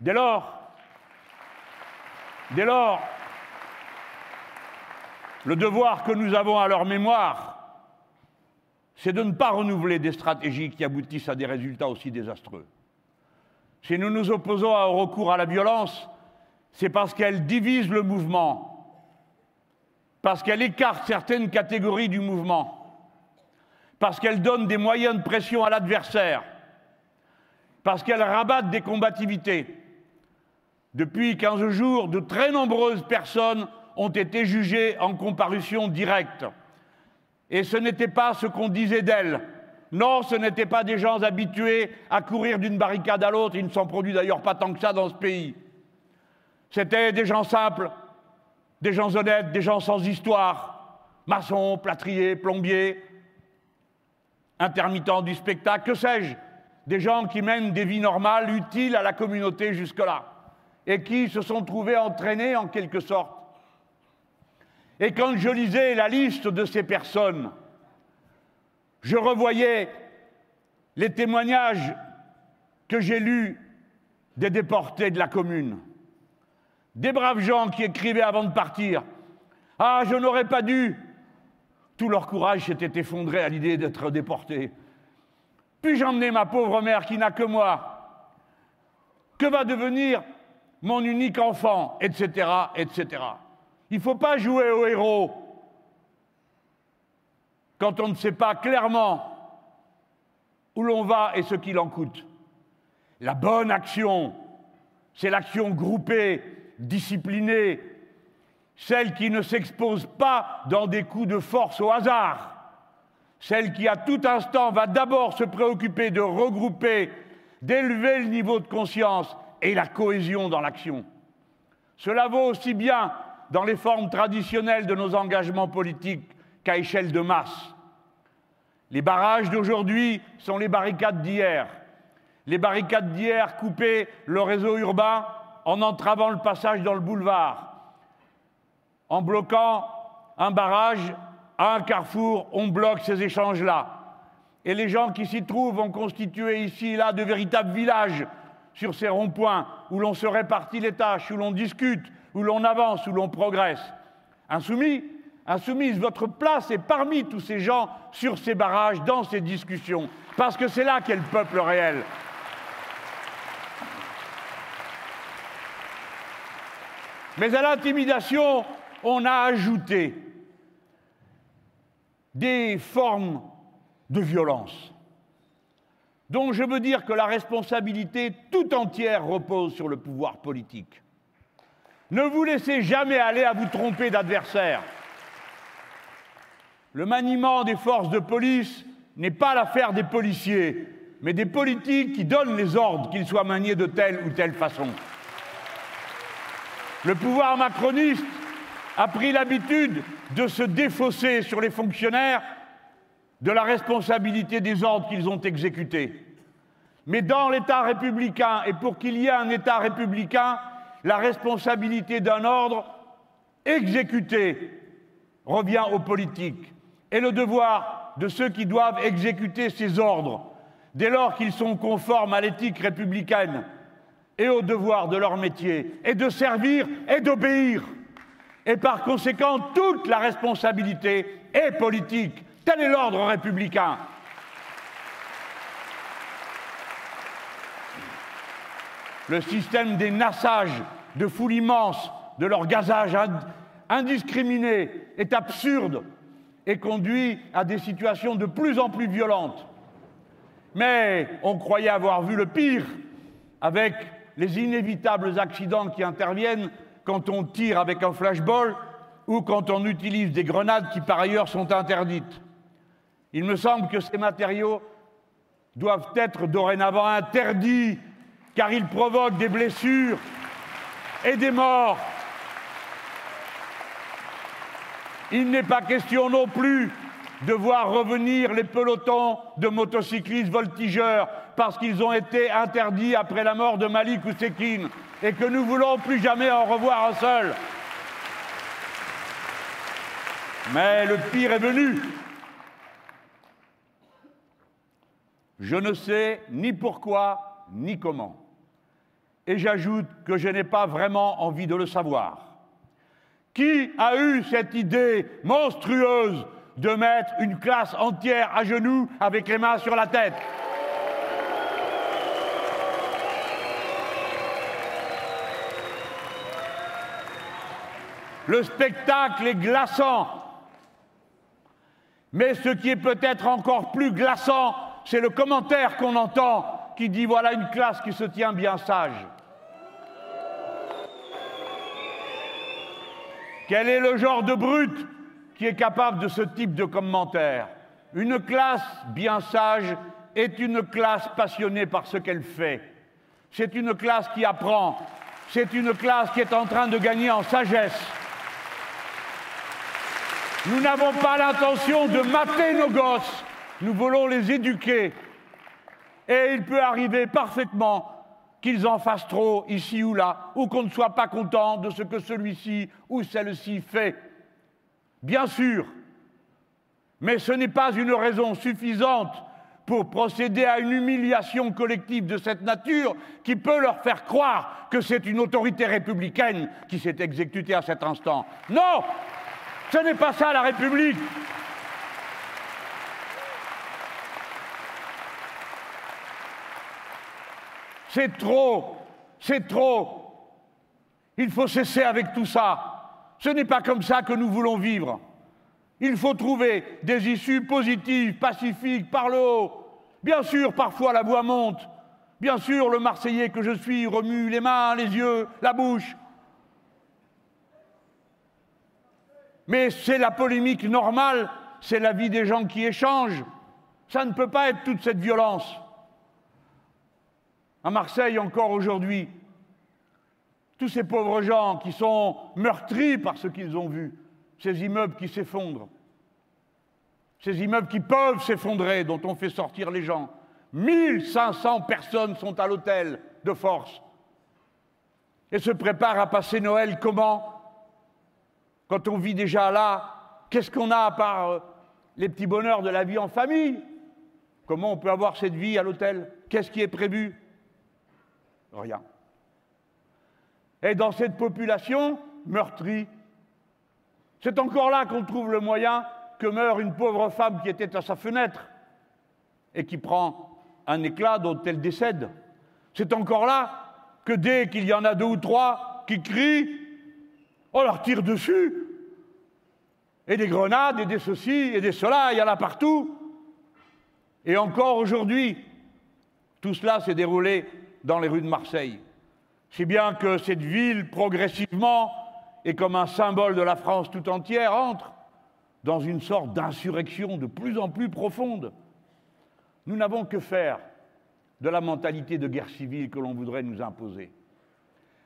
Dès lors, dès lors, le devoir que nous avons à leur mémoire, c'est de ne pas renouveler des stratégies qui aboutissent à des résultats aussi désastreux. Si nous nous opposons au recours à la violence, c'est parce qu'elle divise le mouvement parce qu'elle écarte certaines catégories du mouvement, parce qu'elle donne des moyens de pression à l'adversaire, parce qu'elle rabatte des combativités. Depuis 15 jours, de très nombreuses personnes ont été jugées en comparution directe. Et ce n'était pas ce qu'on disait d'elles. Non, ce n'étaient pas des gens habitués à courir d'une barricade à l'autre. Il ne s'en produit d'ailleurs pas tant que ça dans ce pays. C'étaient des gens simples des gens honnêtes, des gens sans histoire, maçons, plâtriers, plombiers, intermittents du spectacle, que sais-je, des gens qui mènent des vies normales, utiles à la communauté jusque-là, et qui se sont trouvés entraînés en quelque sorte. Et quand je lisais la liste de ces personnes, je revoyais les témoignages que j'ai lus des déportés de la commune des braves gens qui écrivaient avant de partir Ah, je n'aurais pas dû Tout leur courage s'était effondré à l'idée d'être déportés. Puis-je emmener ma pauvre mère qui n'a que moi? Que va devenir mon unique enfant? Etc. etc. Il ne faut pas jouer au héros quand on ne sait pas clairement où l'on va et ce qu'il en coûte. La bonne action, c'est l'action groupée disciplinée, celle qui ne s'expose pas dans des coups de force au hasard, celle qui à tout instant va d'abord se préoccuper de regrouper, d'élever le niveau de conscience et la cohésion dans l'action. Cela vaut aussi bien dans les formes traditionnelles de nos engagements politiques qu'à échelle de masse. Les barrages d'aujourd'hui sont les barricades d'hier. Les barricades d'hier coupaient le réseau urbain en entravant le passage dans le boulevard, en bloquant un barrage à un carrefour, on bloque ces échanges-là. Et les gens qui s'y trouvent ont constitué ici et là de véritables villages sur ces ronds-points où l'on se répartit les tâches, où l'on discute, où l'on avance, où l'on progresse. Insoumis, insoumise, votre place est parmi tous ces gens sur ces barrages, dans ces discussions, parce que c'est là qu'est le peuple réel. Mais à l'intimidation, on a ajouté des formes de violence, dont je veux dire que la responsabilité tout entière repose sur le pouvoir politique. Ne vous laissez jamais aller à vous tromper d'adversaire. Le maniement des forces de police n'est pas l'affaire des policiers, mais des politiques qui donnent les ordres qu'ils soient maniés de telle ou telle façon. Le pouvoir macroniste a pris l'habitude de se défausser sur les fonctionnaires de la responsabilité des ordres qu'ils ont exécutés. Mais dans l'État républicain, et pour qu'il y ait un État républicain, la responsabilité d'un ordre exécuté revient aux politiques. Et le devoir de ceux qui doivent exécuter ces ordres, dès lors qu'ils sont conformes à l'éthique républicaine et au devoir de leur métier, est de servir et d'obéir. Et par conséquent, toute la responsabilité est politique. Tel est l'ordre républicain. Le système des nassages de foule immense, de leur gazage indiscriminé est absurde et conduit à des situations de plus en plus violentes. Mais on croyait avoir vu le pire avec les inévitables accidents qui interviennent quand on tire avec un flashball ou quand on utilise des grenades qui par ailleurs sont interdites. Il me semble que ces matériaux doivent être dorénavant interdits car ils provoquent des blessures et des morts. Il n'est pas question non plus de voir revenir les pelotons de motocyclistes voltigeurs parce qu'ils ont été interdits après la mort de Malik Oussekine et que nous voulons plus jamais en revoir un seul. Mais le pire est venu. Je ne sais ni pourquoi ni comment. Et j'ajoute que je n'ai pas vraiment envie de le savoir. Qui a eu cette idée monstrueuse de mettre une classe entière à genoux avec les mains sur la tête? Le spectacle est glaçant. Mais ce qui est peut-être encore plus glaçant, c'est le commentaire qu'on entend qui dit voilà une classe qui se tient bien sage. Quel est le genre de brute qui est capable de ce type de commentaire? Une classe bien sage est une classe passionnée par ce qu'elle fait. C'est une classe qui apprend. C'est une classe qui est en train de gagner en sagesse. Nous n'avons pas l'intention de mater nos gosses. Nous voulons les éduquer. Et il peut arriver parfaitement qu'ils en fassent trop ici ou là, ou qu'on ne soit pas content de ce que celui-ci ou celle-ci fait. Bien sûr, mais ce n'est pas une raison suffisante pour procéder à une humiliation collective de cette nature qui peut leur faire croire que c'est une autorité républicaine qui s'est exécutée à cet instant. Non Ce n'est pas ça la République C'est trop, c'est trop. Il faut cesser avec tout ça. Ce n'est pas comme ça que nous voulons vivre. Il faut trouver des issues positives, pacifiques, par le haut. Bien sûr, parfois la voix monte. Bien sûr, le Marseillais que je suis remue les mains, les yeux, la bouche. Mais c'est la polémique normale, c'est la vie des gens qui échangent. Ça ne peut pas être toute cette violence. À Marseille, encore aujourd'hui, tous ces pauvres gens qui sont meurtris par ce qu'ils ont vu, ces immeubles qui s'effondrent, ces immeubles qui peuvent s'effondrer, dont on fait sortir les gens. 1500 personnes sont à l'hôtel de force et se préparent à passer Noël comment? Quand on vit déjà là, qu'est-ce qu'on a à part euh, les petits bonheurs de la vie en famille? Comment on peut avoir cette vie à l'hôtel? Qu'est-ce qui est prévu? Rien. Et dans cette population meurtrie, c'est encore là qu'on trouve le moyen que meurt une pauvre femme qui était à sa fenêtre et qui prend un éclat dont elle décède. C'est encore là que dès qu'il y en a deux ou trois qui crient, on leur tire dessus. Et des grenades, et des ceci, et des cela, il y en a partout. Et encore aujourd'hui, tout cela s'est déroulé dans les rues de Marseille. Si bien que cette ville, progressivement, et comme un symbole de la France tout entière, entre dans une sorte d'insurrection de plus en plus profonde. Nous n'avons que faire de la mentalité de guerre civile que l'on voudrait nous imposer.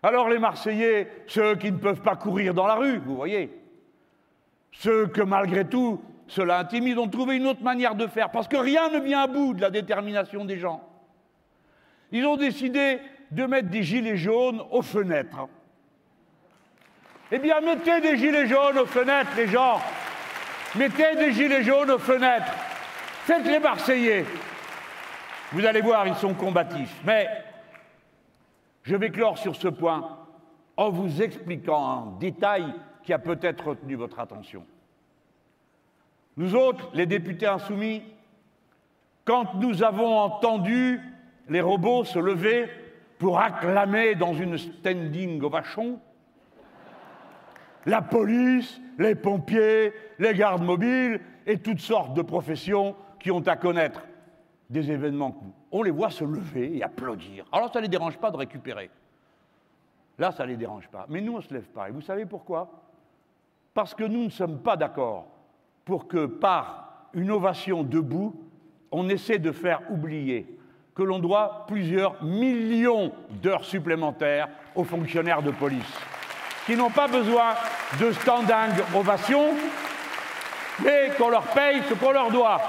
Alors les Marseillais, ceux qui ne peuvent pas courir dans la rue, vous voyez, ceux que malgré tout cela intimide, ont trouvé une autre manière de faire, parce que rien ne vient à bout de la détermination des gens. Ils ont décidé de mettre des gilets jaunes aux fenêtres. Eh bien, mettez des gilets jaunes aux fenêtres, les gens. Mettez des gilets jaunes aux fenêtres. Faites les Marseillais. Vous allez voir, ils sont combatifs. Mais je vais clore sur ce point en vous expliquant un détail qui a peut-être retenu votre attention. Nous autres, les députés insoumis, quand nous avons entendu les robots se lever pour acclamer dans une standing ovation, la police, les pompiers, les gardes mobiles et toutes sortes de professions qui ont à connaître des événements. On les voit se lever et applaudir. Alors ça ne les dérange pas de récupérer. Là, ça ne les dérange pas. Mais nous, on ne se lève pas. Et vous savez pourquoi? Parce que nous ne sommes pas d'accord pour que par une ovation debout, on essaie de faire oublier que l'on doit plusieurs millions d'heures supplémentaires aux fonctionnaires de police, qui n'ont pas besoin de standing ovation, mais qu'on leur paye ce qu'on leur doit.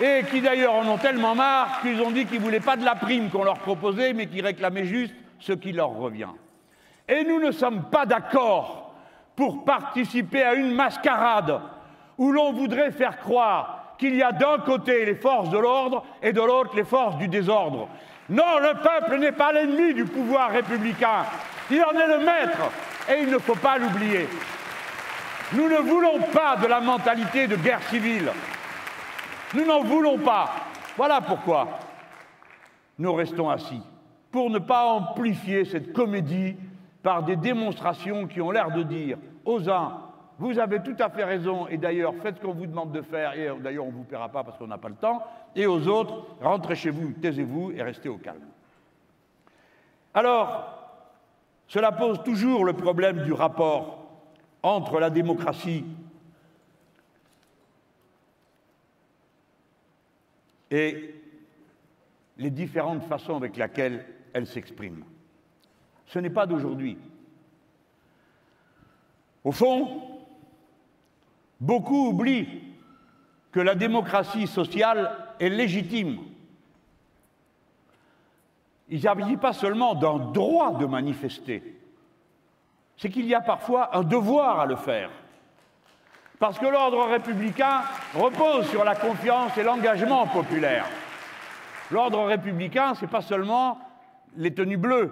Et qui d'ailleurs en ont tellement marre qu'ils ont dit qu'ils ne voulaient pas de la prime qu'on leur proposait, mais qu'ils réclamaient juste ce qui leur revient. Et nous ne sommes pas d'accord pour participer à une mascarade où l'on voudrait faire croire qu'il y a d'un côté les forces de l'ordre et de l'autre les forces du désordre. Non, le peuple n'est pas l'ennemi du pouvoir républicain. Il en est le maître et il ne faut pas l'oublier. Nous ne voulons pas de la mentalité de guerre civile. Nous n'en voulons pas. Voilà pourquoi nous restons assis, pour ne pas amplifier cette comédie par des démonstrations qui ont l'air de dire aux uns vous avez tout à fait raison, et d'ailleurs, faites ce qu'on vous demande de faire, et d'ailleurs, on ne vous paiera pas parce qu'on n'a pas le temps, et aux autres, rentrez chez vous, taisez-vous et restez au calme. Alors, cela pose toujours le problème du rapport entre la démocratie et les différentes façons avec lesquelles elle s'exprime. Ce n'est pas d'aujourd'hui. Au fond, Beaucoup oublient que la démocratie sociale est légitime. Il n'y pas seulement d'un droit de manifester, c'est qu'il y a parfois un devoir à le faire. Parce que l'ordre républicain repose sur la confiance et l'engagement populaire. L'ordre républicain, ce n'est pas seulement les tenues bleues,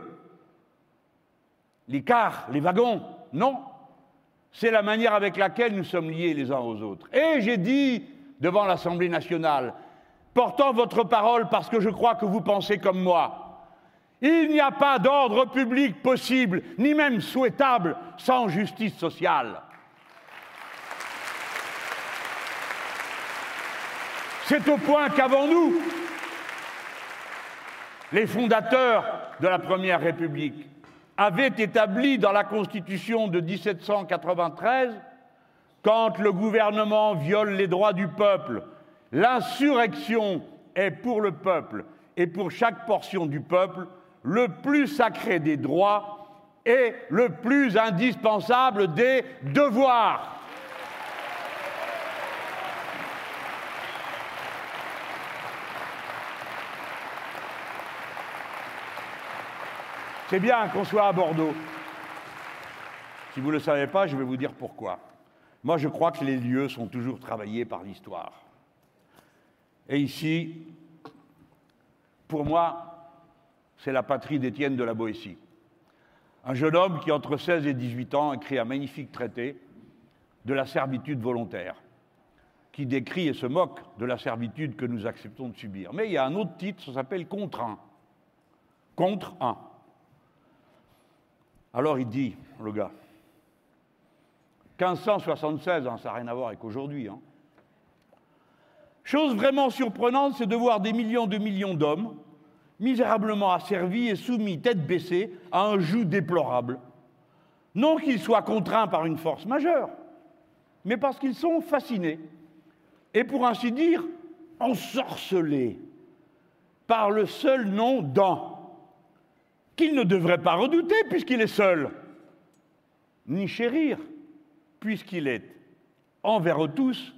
les cars, les wagons, non c'est la manière avec laquelle nous sommes liés les uns aux autres. Et j'ai dit devant l'Assemblée nationale, portant votre parole parce que je crois que vous pensez comme moi, il n'y a pas d'ordre public possible, ni même souhaitable, sans justice sociale. C'est au point qu'avant nous, les fondateurs de la Première République, avait établi dans la Constitution de 1793 quand le gouvernement viole les droits du peuple, l'insurrection est pour le peuple et pour chaque portion du peuple le plus sacré des droits et le plus indispensable des devoirs. C'est bien qu'on soit à Bordeaux. Si vous ne le savez pas, je vais vous dire pourquoi. Moi, je crois que les lieux sont toujours travaillés par l'histoire. Et ici, pour moi, c'est la patrie d'Étienne de la Boétie. Un jeune homme qui, entre 16 et 18 ans, écrit un magnifique traité de la servitude volontaire, qui décrit et se moque de la servitude que nous acceptons de subir. Mais il y a un autre titre, ça s'appelle Contre un. Contre un. Alors il dit, le gars, 1576, hein, ça n'a rien à voir avec aujourd'hui. Hein. Chose vraiment surprenante, c'est de voir des millions de millions d'hommes misérablement asservis et soumis tête baissée à un joug déplorable. Non qu'ils soient contraints par une force majeure, mais parce qu'ils sont fascinés et pour ainsi dire ensorcelés par le seul nom d'un qu'il ne devrait pas redouter puisqu'il est seul, ni chérir puisqu'il est envers eux tous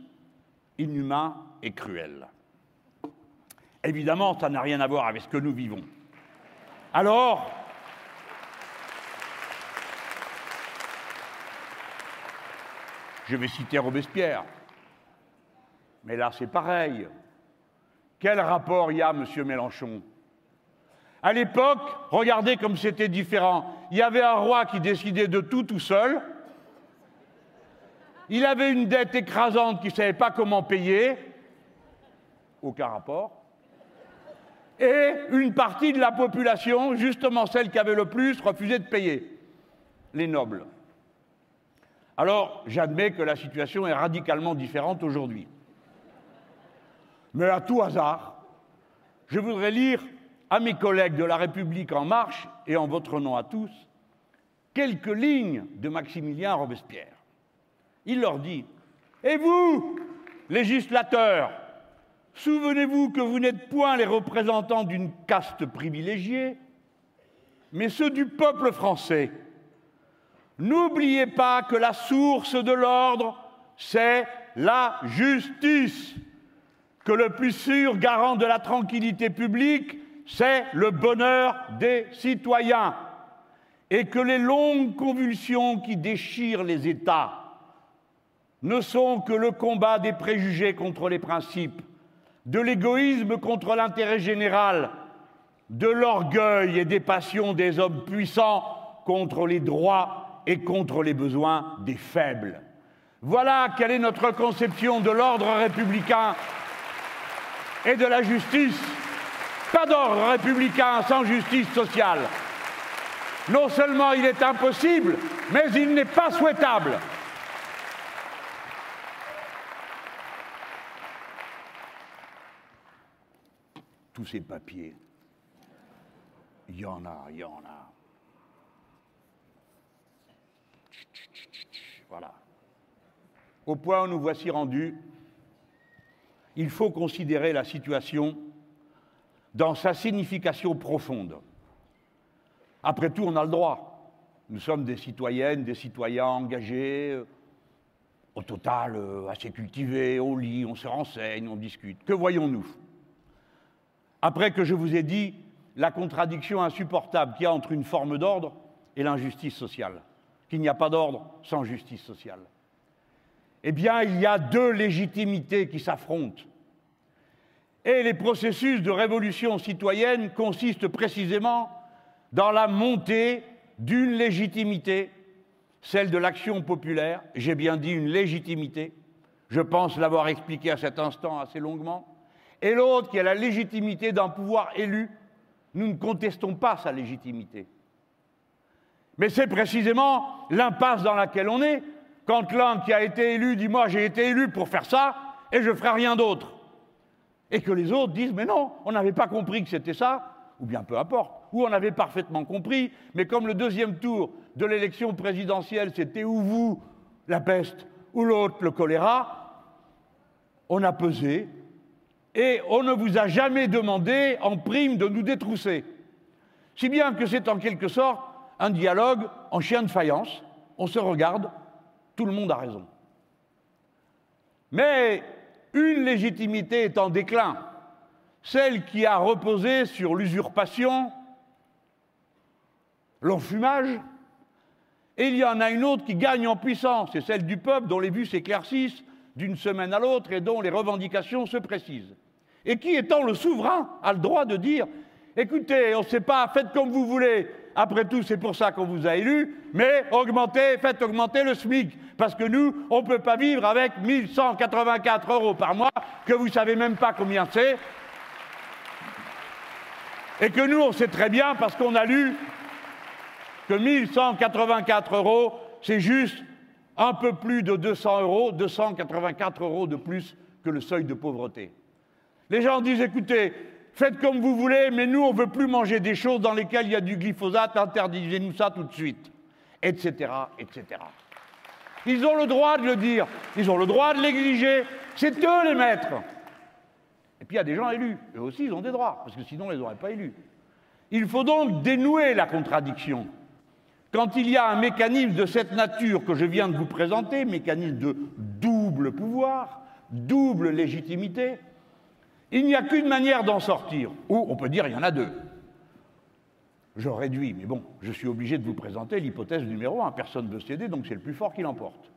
inhumain et cruel. Évidemment, ça n'a rien à voir avec ce que nous vivons. Alors, je vais citer Robespierre, mais là c'est pareil. Quel rapport y a, monsieur Mélenchon? À l'époque, regardez comme c'était différent. Il y avait un roi qui décidait de tout tout seul. Il avait une dette écrasante qu'il ne savait pas comment payer. Aucun rapport. Et une partie de la population, justement celle qui avait le plus, refusait de payer. Les nobles. Alors, j'admets que la situation est radicalement différente aujourd'hui. Mais à tout hasard, je voudrais lire à mes collègues de La République en marche et en votre nom à tous quelques lignes de Maximilien Robespierre. Il leur dit Et vous, législateurs, souvenez-vous que vous n'êtes point les représentants d'une caste privilégiée, mais ceux du peuple français. N'oubliez pas que la source de l'ordre, c'est la justice que le plus sûr garant de la tranquillité publique, c'est le bonheur des citoyens, et que les longues convulsions qui déchirent les États ne sont que le combat des préjugés contre les principes, de l'égoïsme contre l'intérêt général, de l'orgueil et des passions des hommes puissants contre les droits et contre les besoins des faibles. Voilà quelle est notre conception de l'ordre républicain et de la justice. Pas d'ordre républicain sans justice sociale. Non seulement il est impossible, mais il n'est pas souhaitable. Tous ces papiers, il y en a, il y en a. Voilà. Au point où nous voici rendus, il faut considérer la situation dans sa signification profonde. Après tout, on a le droit. Nous sommes des citoyennes, des citoyens engagés, euh, au total euh, assez cultivés, on lit, on se renseigne, on discute. Que voyons-nous? Après que je vous ai dit la contradiction insupportable qu'il y a entre une forme d'ordre et l'injustice sociale, qu'il n'y a pas d'ordre sans justice sociale eh bien, il y a deux légitimités qui s'affrontent. Et les processus de révolution citoyenne consistent précisément dans la montée d'une légitimité, celle de l'action populaire, j'ai bien dit une légitimité, je pense l'avoir expliqué à cet instant assez longuement, et l'autre qui est la légitimité d'un pouvoir élu, nous ne contestons pas sa légitimité. Mais c'est précisément l'impasse dans laquelle on est, quand l'un qui a été élu dit Moi, j'ai été élu pour faire ça et je ne ferai rien d'autre. Et que les autres disent Mais non, on n'avait pas compris que c'était ça, ou bien peu importe, ou on avait parfaitement compris, mais comme le deuxième tour de l'élection présidentielle, c'était ou vous, la peste, ou l'autre, le choléra, on a pesé et on ne vous a jamais demandé en prime de nous détrousser. Si bien que c'est en quelque sorte un dialogue en chien de faïence, on se regarde, tout le monde a raison. Mais une légitimité est en déclin, celle qui a reposé sur l'usurpation, l'enfumage, et il y en a une autre qui gagne en puissance, c'est celle du peuple dont les vues s'éclaircissent d'une semaine à l'autre et dont les revendications se précisent. Et qui, étant le souverain, a le droit de dire écoutez, on ne sait pas, faites comme vous voulez, après tout, c'est pour ça qu'on vous a élu, mais augmentez, faites augmenter le SMIC. Parce que nous, on ne peut pas vivre avec 1184 euros par mois, que vous ne savez même pas combien c'est. Et que nous, on sait très bien, parce qu'on a lu que 1184 euros, c'est juste un peu plus de 200 euros, 284 euros de plus que le seuil de pauvreté. Les gens disent, écoutez, faites comme vous voulez, mais nous, on ne veut plus manger des choses dans lesquelles il y a du glyphosate, interdisez-nous ça tout de suite, etc., etc. Ils ont le droit de le dire, ils ont le droit de l'exiger, c'est eux les maîtres. Et puis il y a des gens élus, eux aussi ils ont des droits, parce que sinon on ne les aurait pas élus. Il faut donc dénouer la contradiction. Quand il y a un mécanisme de cette nature que je viens de vous présenter, mécanisme de double pouvoir, double légitimité, il n'y a qu'une manière d'en sortir, ou on peut dire il y en a deux. Je réduis, mais bon, je suis obligé de vous présenter l'hypothèse numéro un. Personne ne veut céder, donc c'est le plus fort qui l'emporte.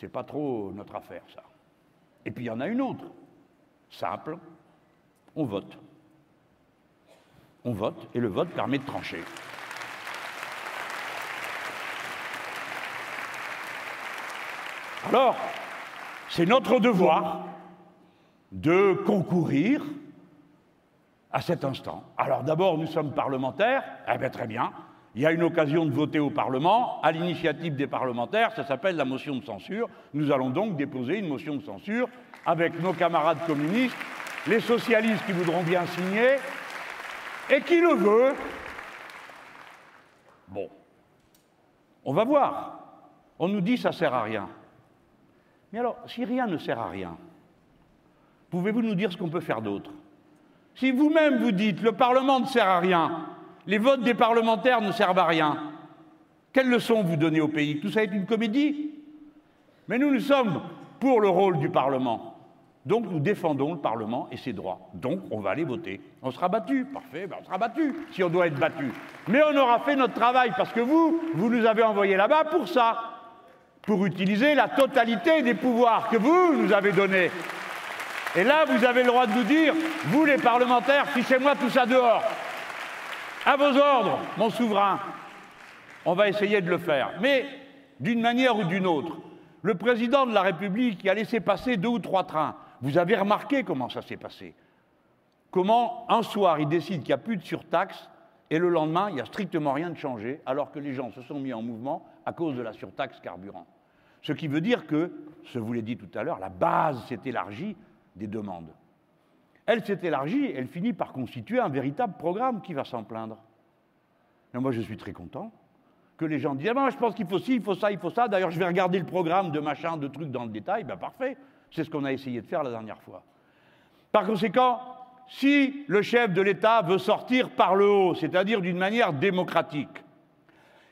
C'est pas trop notre affaire, ça. Et puis il y en a une autre, simple, on vote. On vote et le vote permet de trancher. Alors, c'est notre devoir de concourir à cet instant. Alors d'abord, nous sommes parlementaires, eh bien très bien, il y a une occasion de voter au Parlement, à l'initiative des parlementaires, ça s'appelle la motion de censure. Nous allons donc déposer une motion de censure avec nos camarades communistes, les socialistes qui voudront bien signer, et qui le veut. Bon, on va voir. On nous dit ça sert à rien. Mais alors, si rien ne sert à rien, pouvez-vous nous dire ce qu'on peut faire d'autre? Si vous-même vous dites le Parlement ne sert à rien, les votes des parlementaires ne servent à rien, quelle leçon vous donnez au pays? Tout ça est une comédie Mais nous, nous sommes pour le rôle du Parlement. Donc nous défendons le Parlement et ses droits. Donc on va aller voter. On sera battu, parfait, ben on sera battu si on doit être battu. Mais on aura fait notre travail parce que vous, vous nous avez envoyés là-bas pour ça, pour utiliser la totalité des pouvoirs que vous nous avez donnés. Et là, vous avez le droit de nous dire, vous les parlementaires, fichez-moi tout ça dehors. À vos ordres, mon souverain. On va essayer de le faire. Mais d'une manière ou d'une autre, le président de la République qui a laissé passer deux ou trois trains, vous avez remarqué comment ça s'est passé. Comment un soir il décide qu'il n'y a plus de surtaxe et le lendemain il n'y a strictement rien de changé alors que les gens se sont mis en mouvement à cause de la surtaxe carburant. Ce qui veut dire que, je vous l'ai dit tout à l'heure, la base s'est élargie des demandes. Elle s'est élargie, elle finit par constituer un véritable programme qui va s'en plaindre. Et moi je suis très content que les gens disent ah ben, je pense qu'il faut ci, il faut ça, il faut ça. D'ailleurs, je vais regarder le programme de machin, de trucs dans le détail. Ben parfait. C'est ce qu'on a essayé de faire la dernière fois. Par conséquent, si le chef de l'État veut sortir par le haut, c'est-à-dire d'une manière démocratique,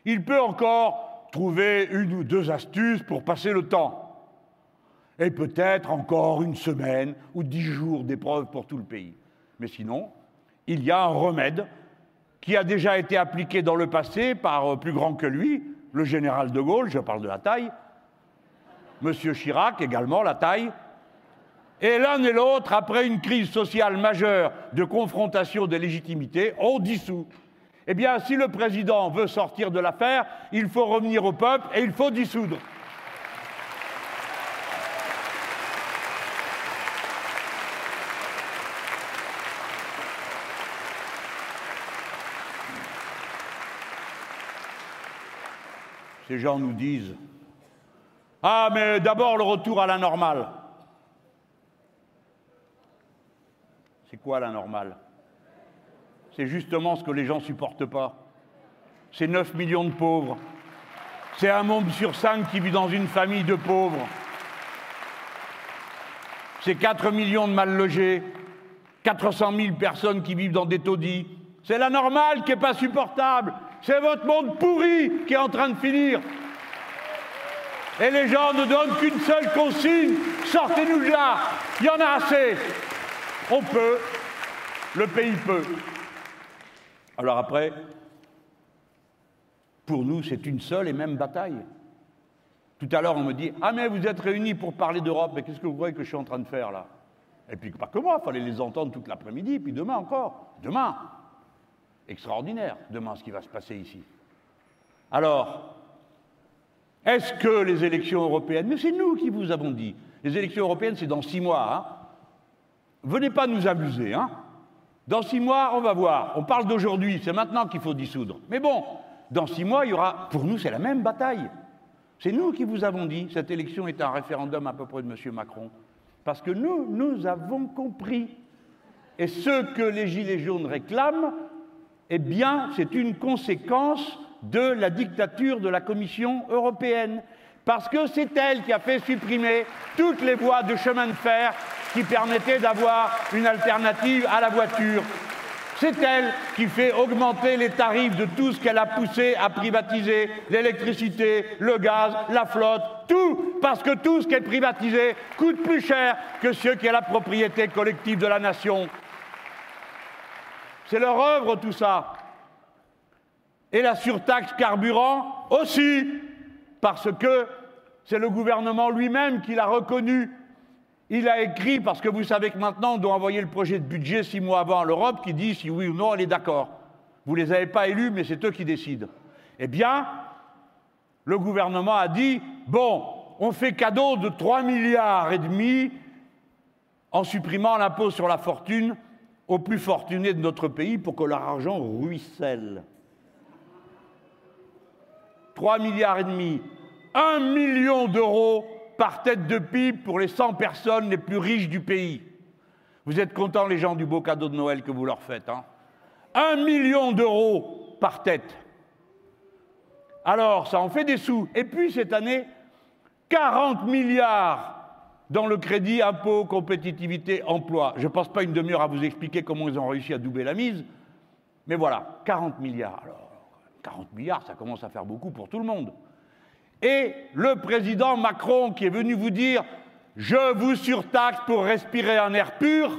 il peut encore trouver une ou deux astuces pour passer le temps. Et peut-être encore une semaine ou dix jours d'épreuve pour tout le pays. Mais sinon, il y a un remède qui a déjà été appliqué dans le passé par euh, plus grand que lui, le général de Gaulle, je parle de la taille, Monsieur Chirac également, la taille. Et l'un et l'autre, après une crise sociale majeure de confrontation des légitimités, ont dissous. Eh bien, si le président veut sortir de l'affaire, il faut revenir au peuple et il faut dissoudre. Ces gens nous disent ah, mais d'abord le retour à la normale. C'est quoi la normale? C'est justement ce que les gens ne supportent pas. C'est 9 millions de pauvres. C'est un monde sur cinq qui vit dans une famille de pauvres. C'est 4 millions de mal logés, 400 000 personnes qui vivent dans des taudis. C'est la normale qui n'est pas supportable. C'est votre monde pourri qui est en train de finir. Et les gens ne donnent qu'une seule consigne, sortez-nous de là, il y en a assez. On peut, le pays peut. Alors après, pour nous, c'est une seule et même bataille. Tout à l'heure, on me dit Ah, mais vous êtes réunis pour parler d'Europe, mais qu'est-ce que vous croyez que je suis en train de faire là? Et puis, pas que moi, il fallait les entendre toute l'après-midi, puis demain encore. Demain Extraordinaire, demain, ce qui va se passer ici. Alors, est-ce que les élections européennes, mais c'est nous qui vous avons dit, les élections européennes, c'est dans six mois. Hein. Venez pas nous abuser. Hein. Dans six mois, on va voir. On parle d'aujourd'hui, c'est maintenant qu'il faut dissoudre. Mais bon, dans six mois, il y aura. Pour nous, c'est la même bataille. C'est nous qui vous avons dit cette élection est un référendum à peu près de M. Macron. Parce que nous, nous avons compris. Et ce que les Gilets jaunes réclament, eh bien, c'est une conséquence de la dictature de la Commission européenne, parce que c'est elle qui a fait supprimer toutes les voies de chemin de fer qui permettaient d'avoir une alternative à la voiture. C'est elle qui fait augmenter les tarifs de tout ce qu'elle a poussé à privatiser, l'électricité, le gaz, la flotte, tout, parce que tout ce qui est privatisé coûte plus cher que ce qui est la propriété collective de la nation. C'est leur œuvre tout ça. Et la surtaxe carburant aussi, parce que c'est le gouvernement lui-même qui l'a reconnu il a écrit, parce que vous savez que maintenant on doit envoyer le projet de budget six mois avant à l'Europe, qui dit si oui ou non elle est d'accord. Vous ne les avez pas élus, mais c'est eux qui décident. Eh bien, le gouvernement a dit bon, on fait cadeau de 3 milliards et demi en supprimant l'impôt sur la fortune aux plus fortunés de notre pays pour que leur argent ruisselle. 3 milliards et demi, 1 million d'euros par tête de pipe pour les 100 personnes les plus riches du pays. Vous êtes contents, les gens, du beau cadeau de Noël que vous leur faites. Hein? Un million d'euros par tête. Alors, ça en fait des sous. Et puis, cette année, 40 milliards dans le crédit, impôt, compétitivité, emploi. Je ne passe pas une demi-heure à vous expliquer comment ils ont réussi à doubler la mise. Mais voilà, 40 milliards. Alors, 40 milliards, ça commence à faire beaucoup pour tout le monde et le président Macron qui est venu vous dire Je vous surtaxe pour respirer un air pur,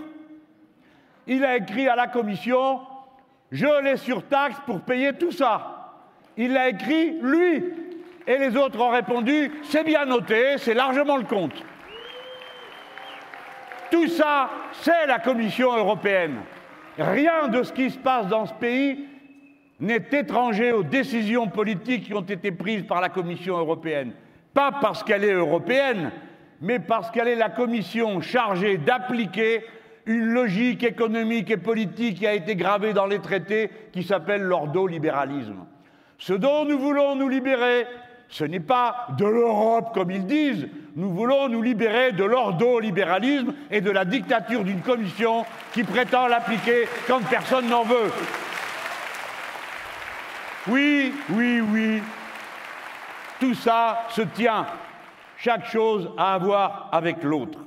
il a écrit à la commission Je les surtaxe pour payer tout ça. Il l'a écrit, lui. Et les autres ont répondu C'est bien noté, c'est largement le compte. Tout ça, c'est la Commission européenne. Rien de ce qui se passe dans ce pays n'est étranger aux décisions politiques qui ont été prises par la Commission européenne. Pas parce qu'elle est européenne, mais parce qu'elle est la Commission chargée d'appliquer une logique économique et politique qui a été gravée dans les traités qui s'appelle l'ordolibéralisme. Ce dont nous voulons nous libérer, ce n'est pas de l'Europe comme ils disent, nous voulons nous libérer de l'ordolibéralisme et de la dictature d'une commission qui prétend l'appliquer quand personne n'en veut. Oui, oui, oui. Tout ça se tient. Chaque chose a à voir avec l'autre.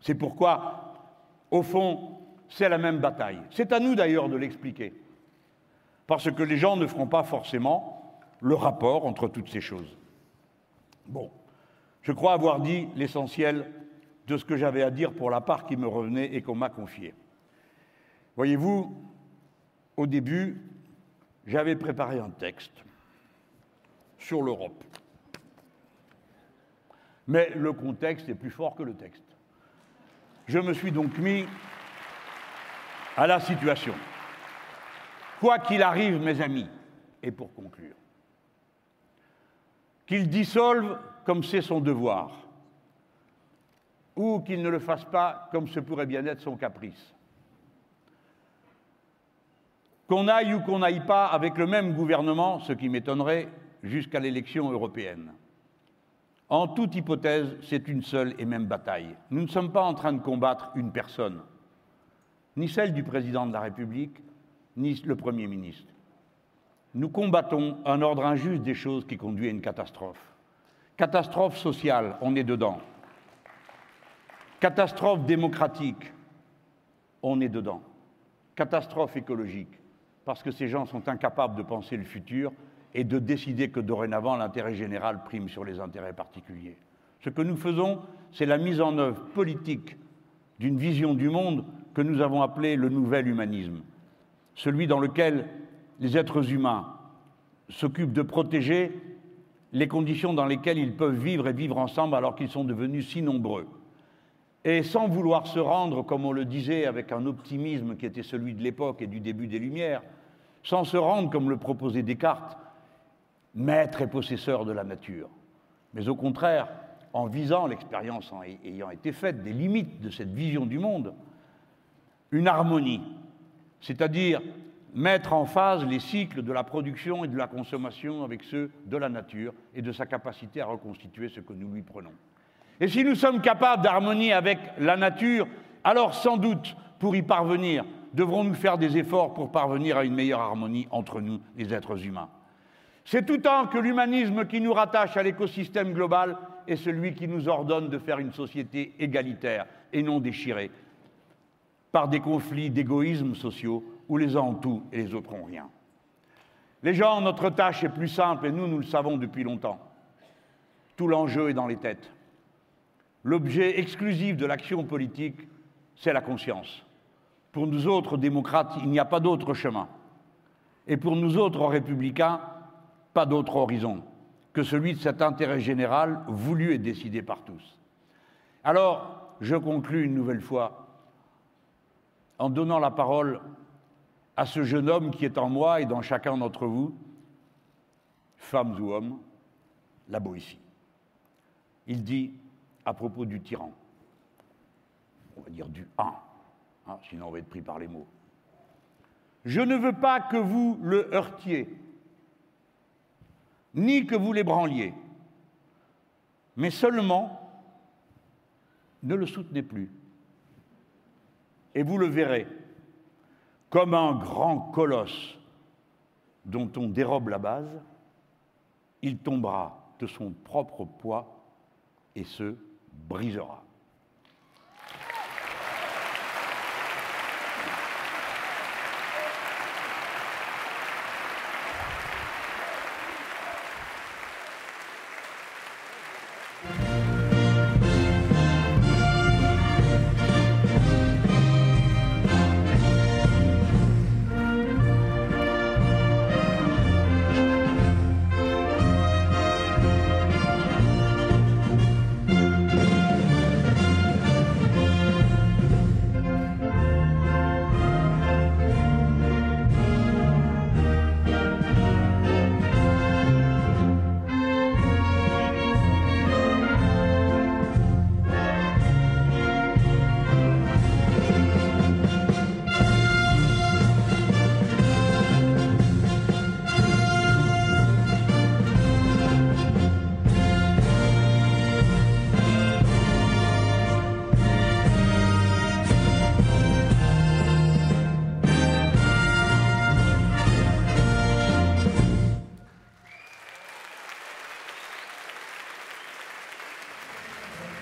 C'est pourquoi, au fond, c'est la même bataille. C'est à nous d'ailleurs de l'expliquer. Parce que les gens ne feront pas forcément le rapport entre toutes ces choses. Bon, je crois avoir dit l'essentiel de ce que j'avais à dire pour la part qui me revenait et qu'on m'a confiée. Voyez-vous, au début, j'avais préparé un texte sur l'Europe. Mais le contexte est plus fort que le texte. Je me suis donc mis à la situation. Quoi qu'il arrive, mes amis, et pour conclure, qu'il dissolve comme c'est son devoir, ou qu'il ne le fasse pas comme ce pourrait bien être son caprice. Qu'on aille ou qu'on n'aille pas avec le même gouvernement, ce qui m'étonnerait, jusqu'à l'élection européenne. En toute hypothèse, c'est une seule et même bataille. Nous ne sommes pas en train de combattre une personne, ni celle du président de la République, ni le Premier ministre. Nous combattons un ordre injuste des choses qui conduit à une catastrophe. Catastrophe sociale, on est dedans. Catastrophe démocratique, on est dedans. Catastrophe écologique, parce que ces gens sont incapables de penser le futur et de décider que dorénavant l'intérêt général prime sur les intérêts particuliers. Ce que nous faisons, c'est la mise en œuvre politique d'une vision du monde que nous avons appelée le nouvel humanisme, celui dans lequel les êtres humains s'occupent de protéger les conditions dans lesquelles ils peuvent vivre et vivre ensemble alors qu'ils sont devenus si nombreux. Et sans vouloir se rendre, comme on le disait, avec un optimisme qui était celui de l'époque et du début des Lumières, sans se rendre, comme le proposait Descartes, maître et possesseur de la nature, mais au contraire, en visant l'expérience ayant été faite des limites de cette vision du monde, une harmonie, c'est-à-dire mettre en phase les cycles de la production et de la consommation avec ceux de la nature et de sa capacité à reconstituer ce que nous lui prenons. Et si nous sommes capables d'harmonie avec la nature, alors sans doute, pour y parvenir, devrons-nous faire des efforts pour parvenir à une meilleure harmonie entre nous, les êtres humains. C'est tout temps que l'humanisme qui nous rattache à l'écosystème global est celui qui nous ordonne de faire une société égalitaire et non déchirée. par des conflits d'égoïsmes sociaux où les uns ont tout et les autres ont rien. Les gens, notre tâche est plus simple et nous, nous le savons depuis longtemps. Tout l'enjeu est dans les têtes. L'objet exclusif de l'action politique, c'est la conscience. Pour nous autres démocrates, il n'y a pas d'autre chemin. Et pour nous autres républicains, pas d'autre horizon que celui de cet intérêt général voulu et décidé par tous. Alors, je conclus une nouvelle fois en donnant la parole à ce jeune homme qui est en moi et dans chacun d'entre vous, femmes ou hommes, la Boétie. Il dit à propos du tyran, on va dire du 1, sinon on va être pris par les mots. Je ne veux pas que vous le heurtiez, ni que vous l'ébranliez, mais seulement ne le soutenez plus. Et vous le verrez, comme un grand colosse dont on dérobe la base, il tombera de son propre poids et se brisera.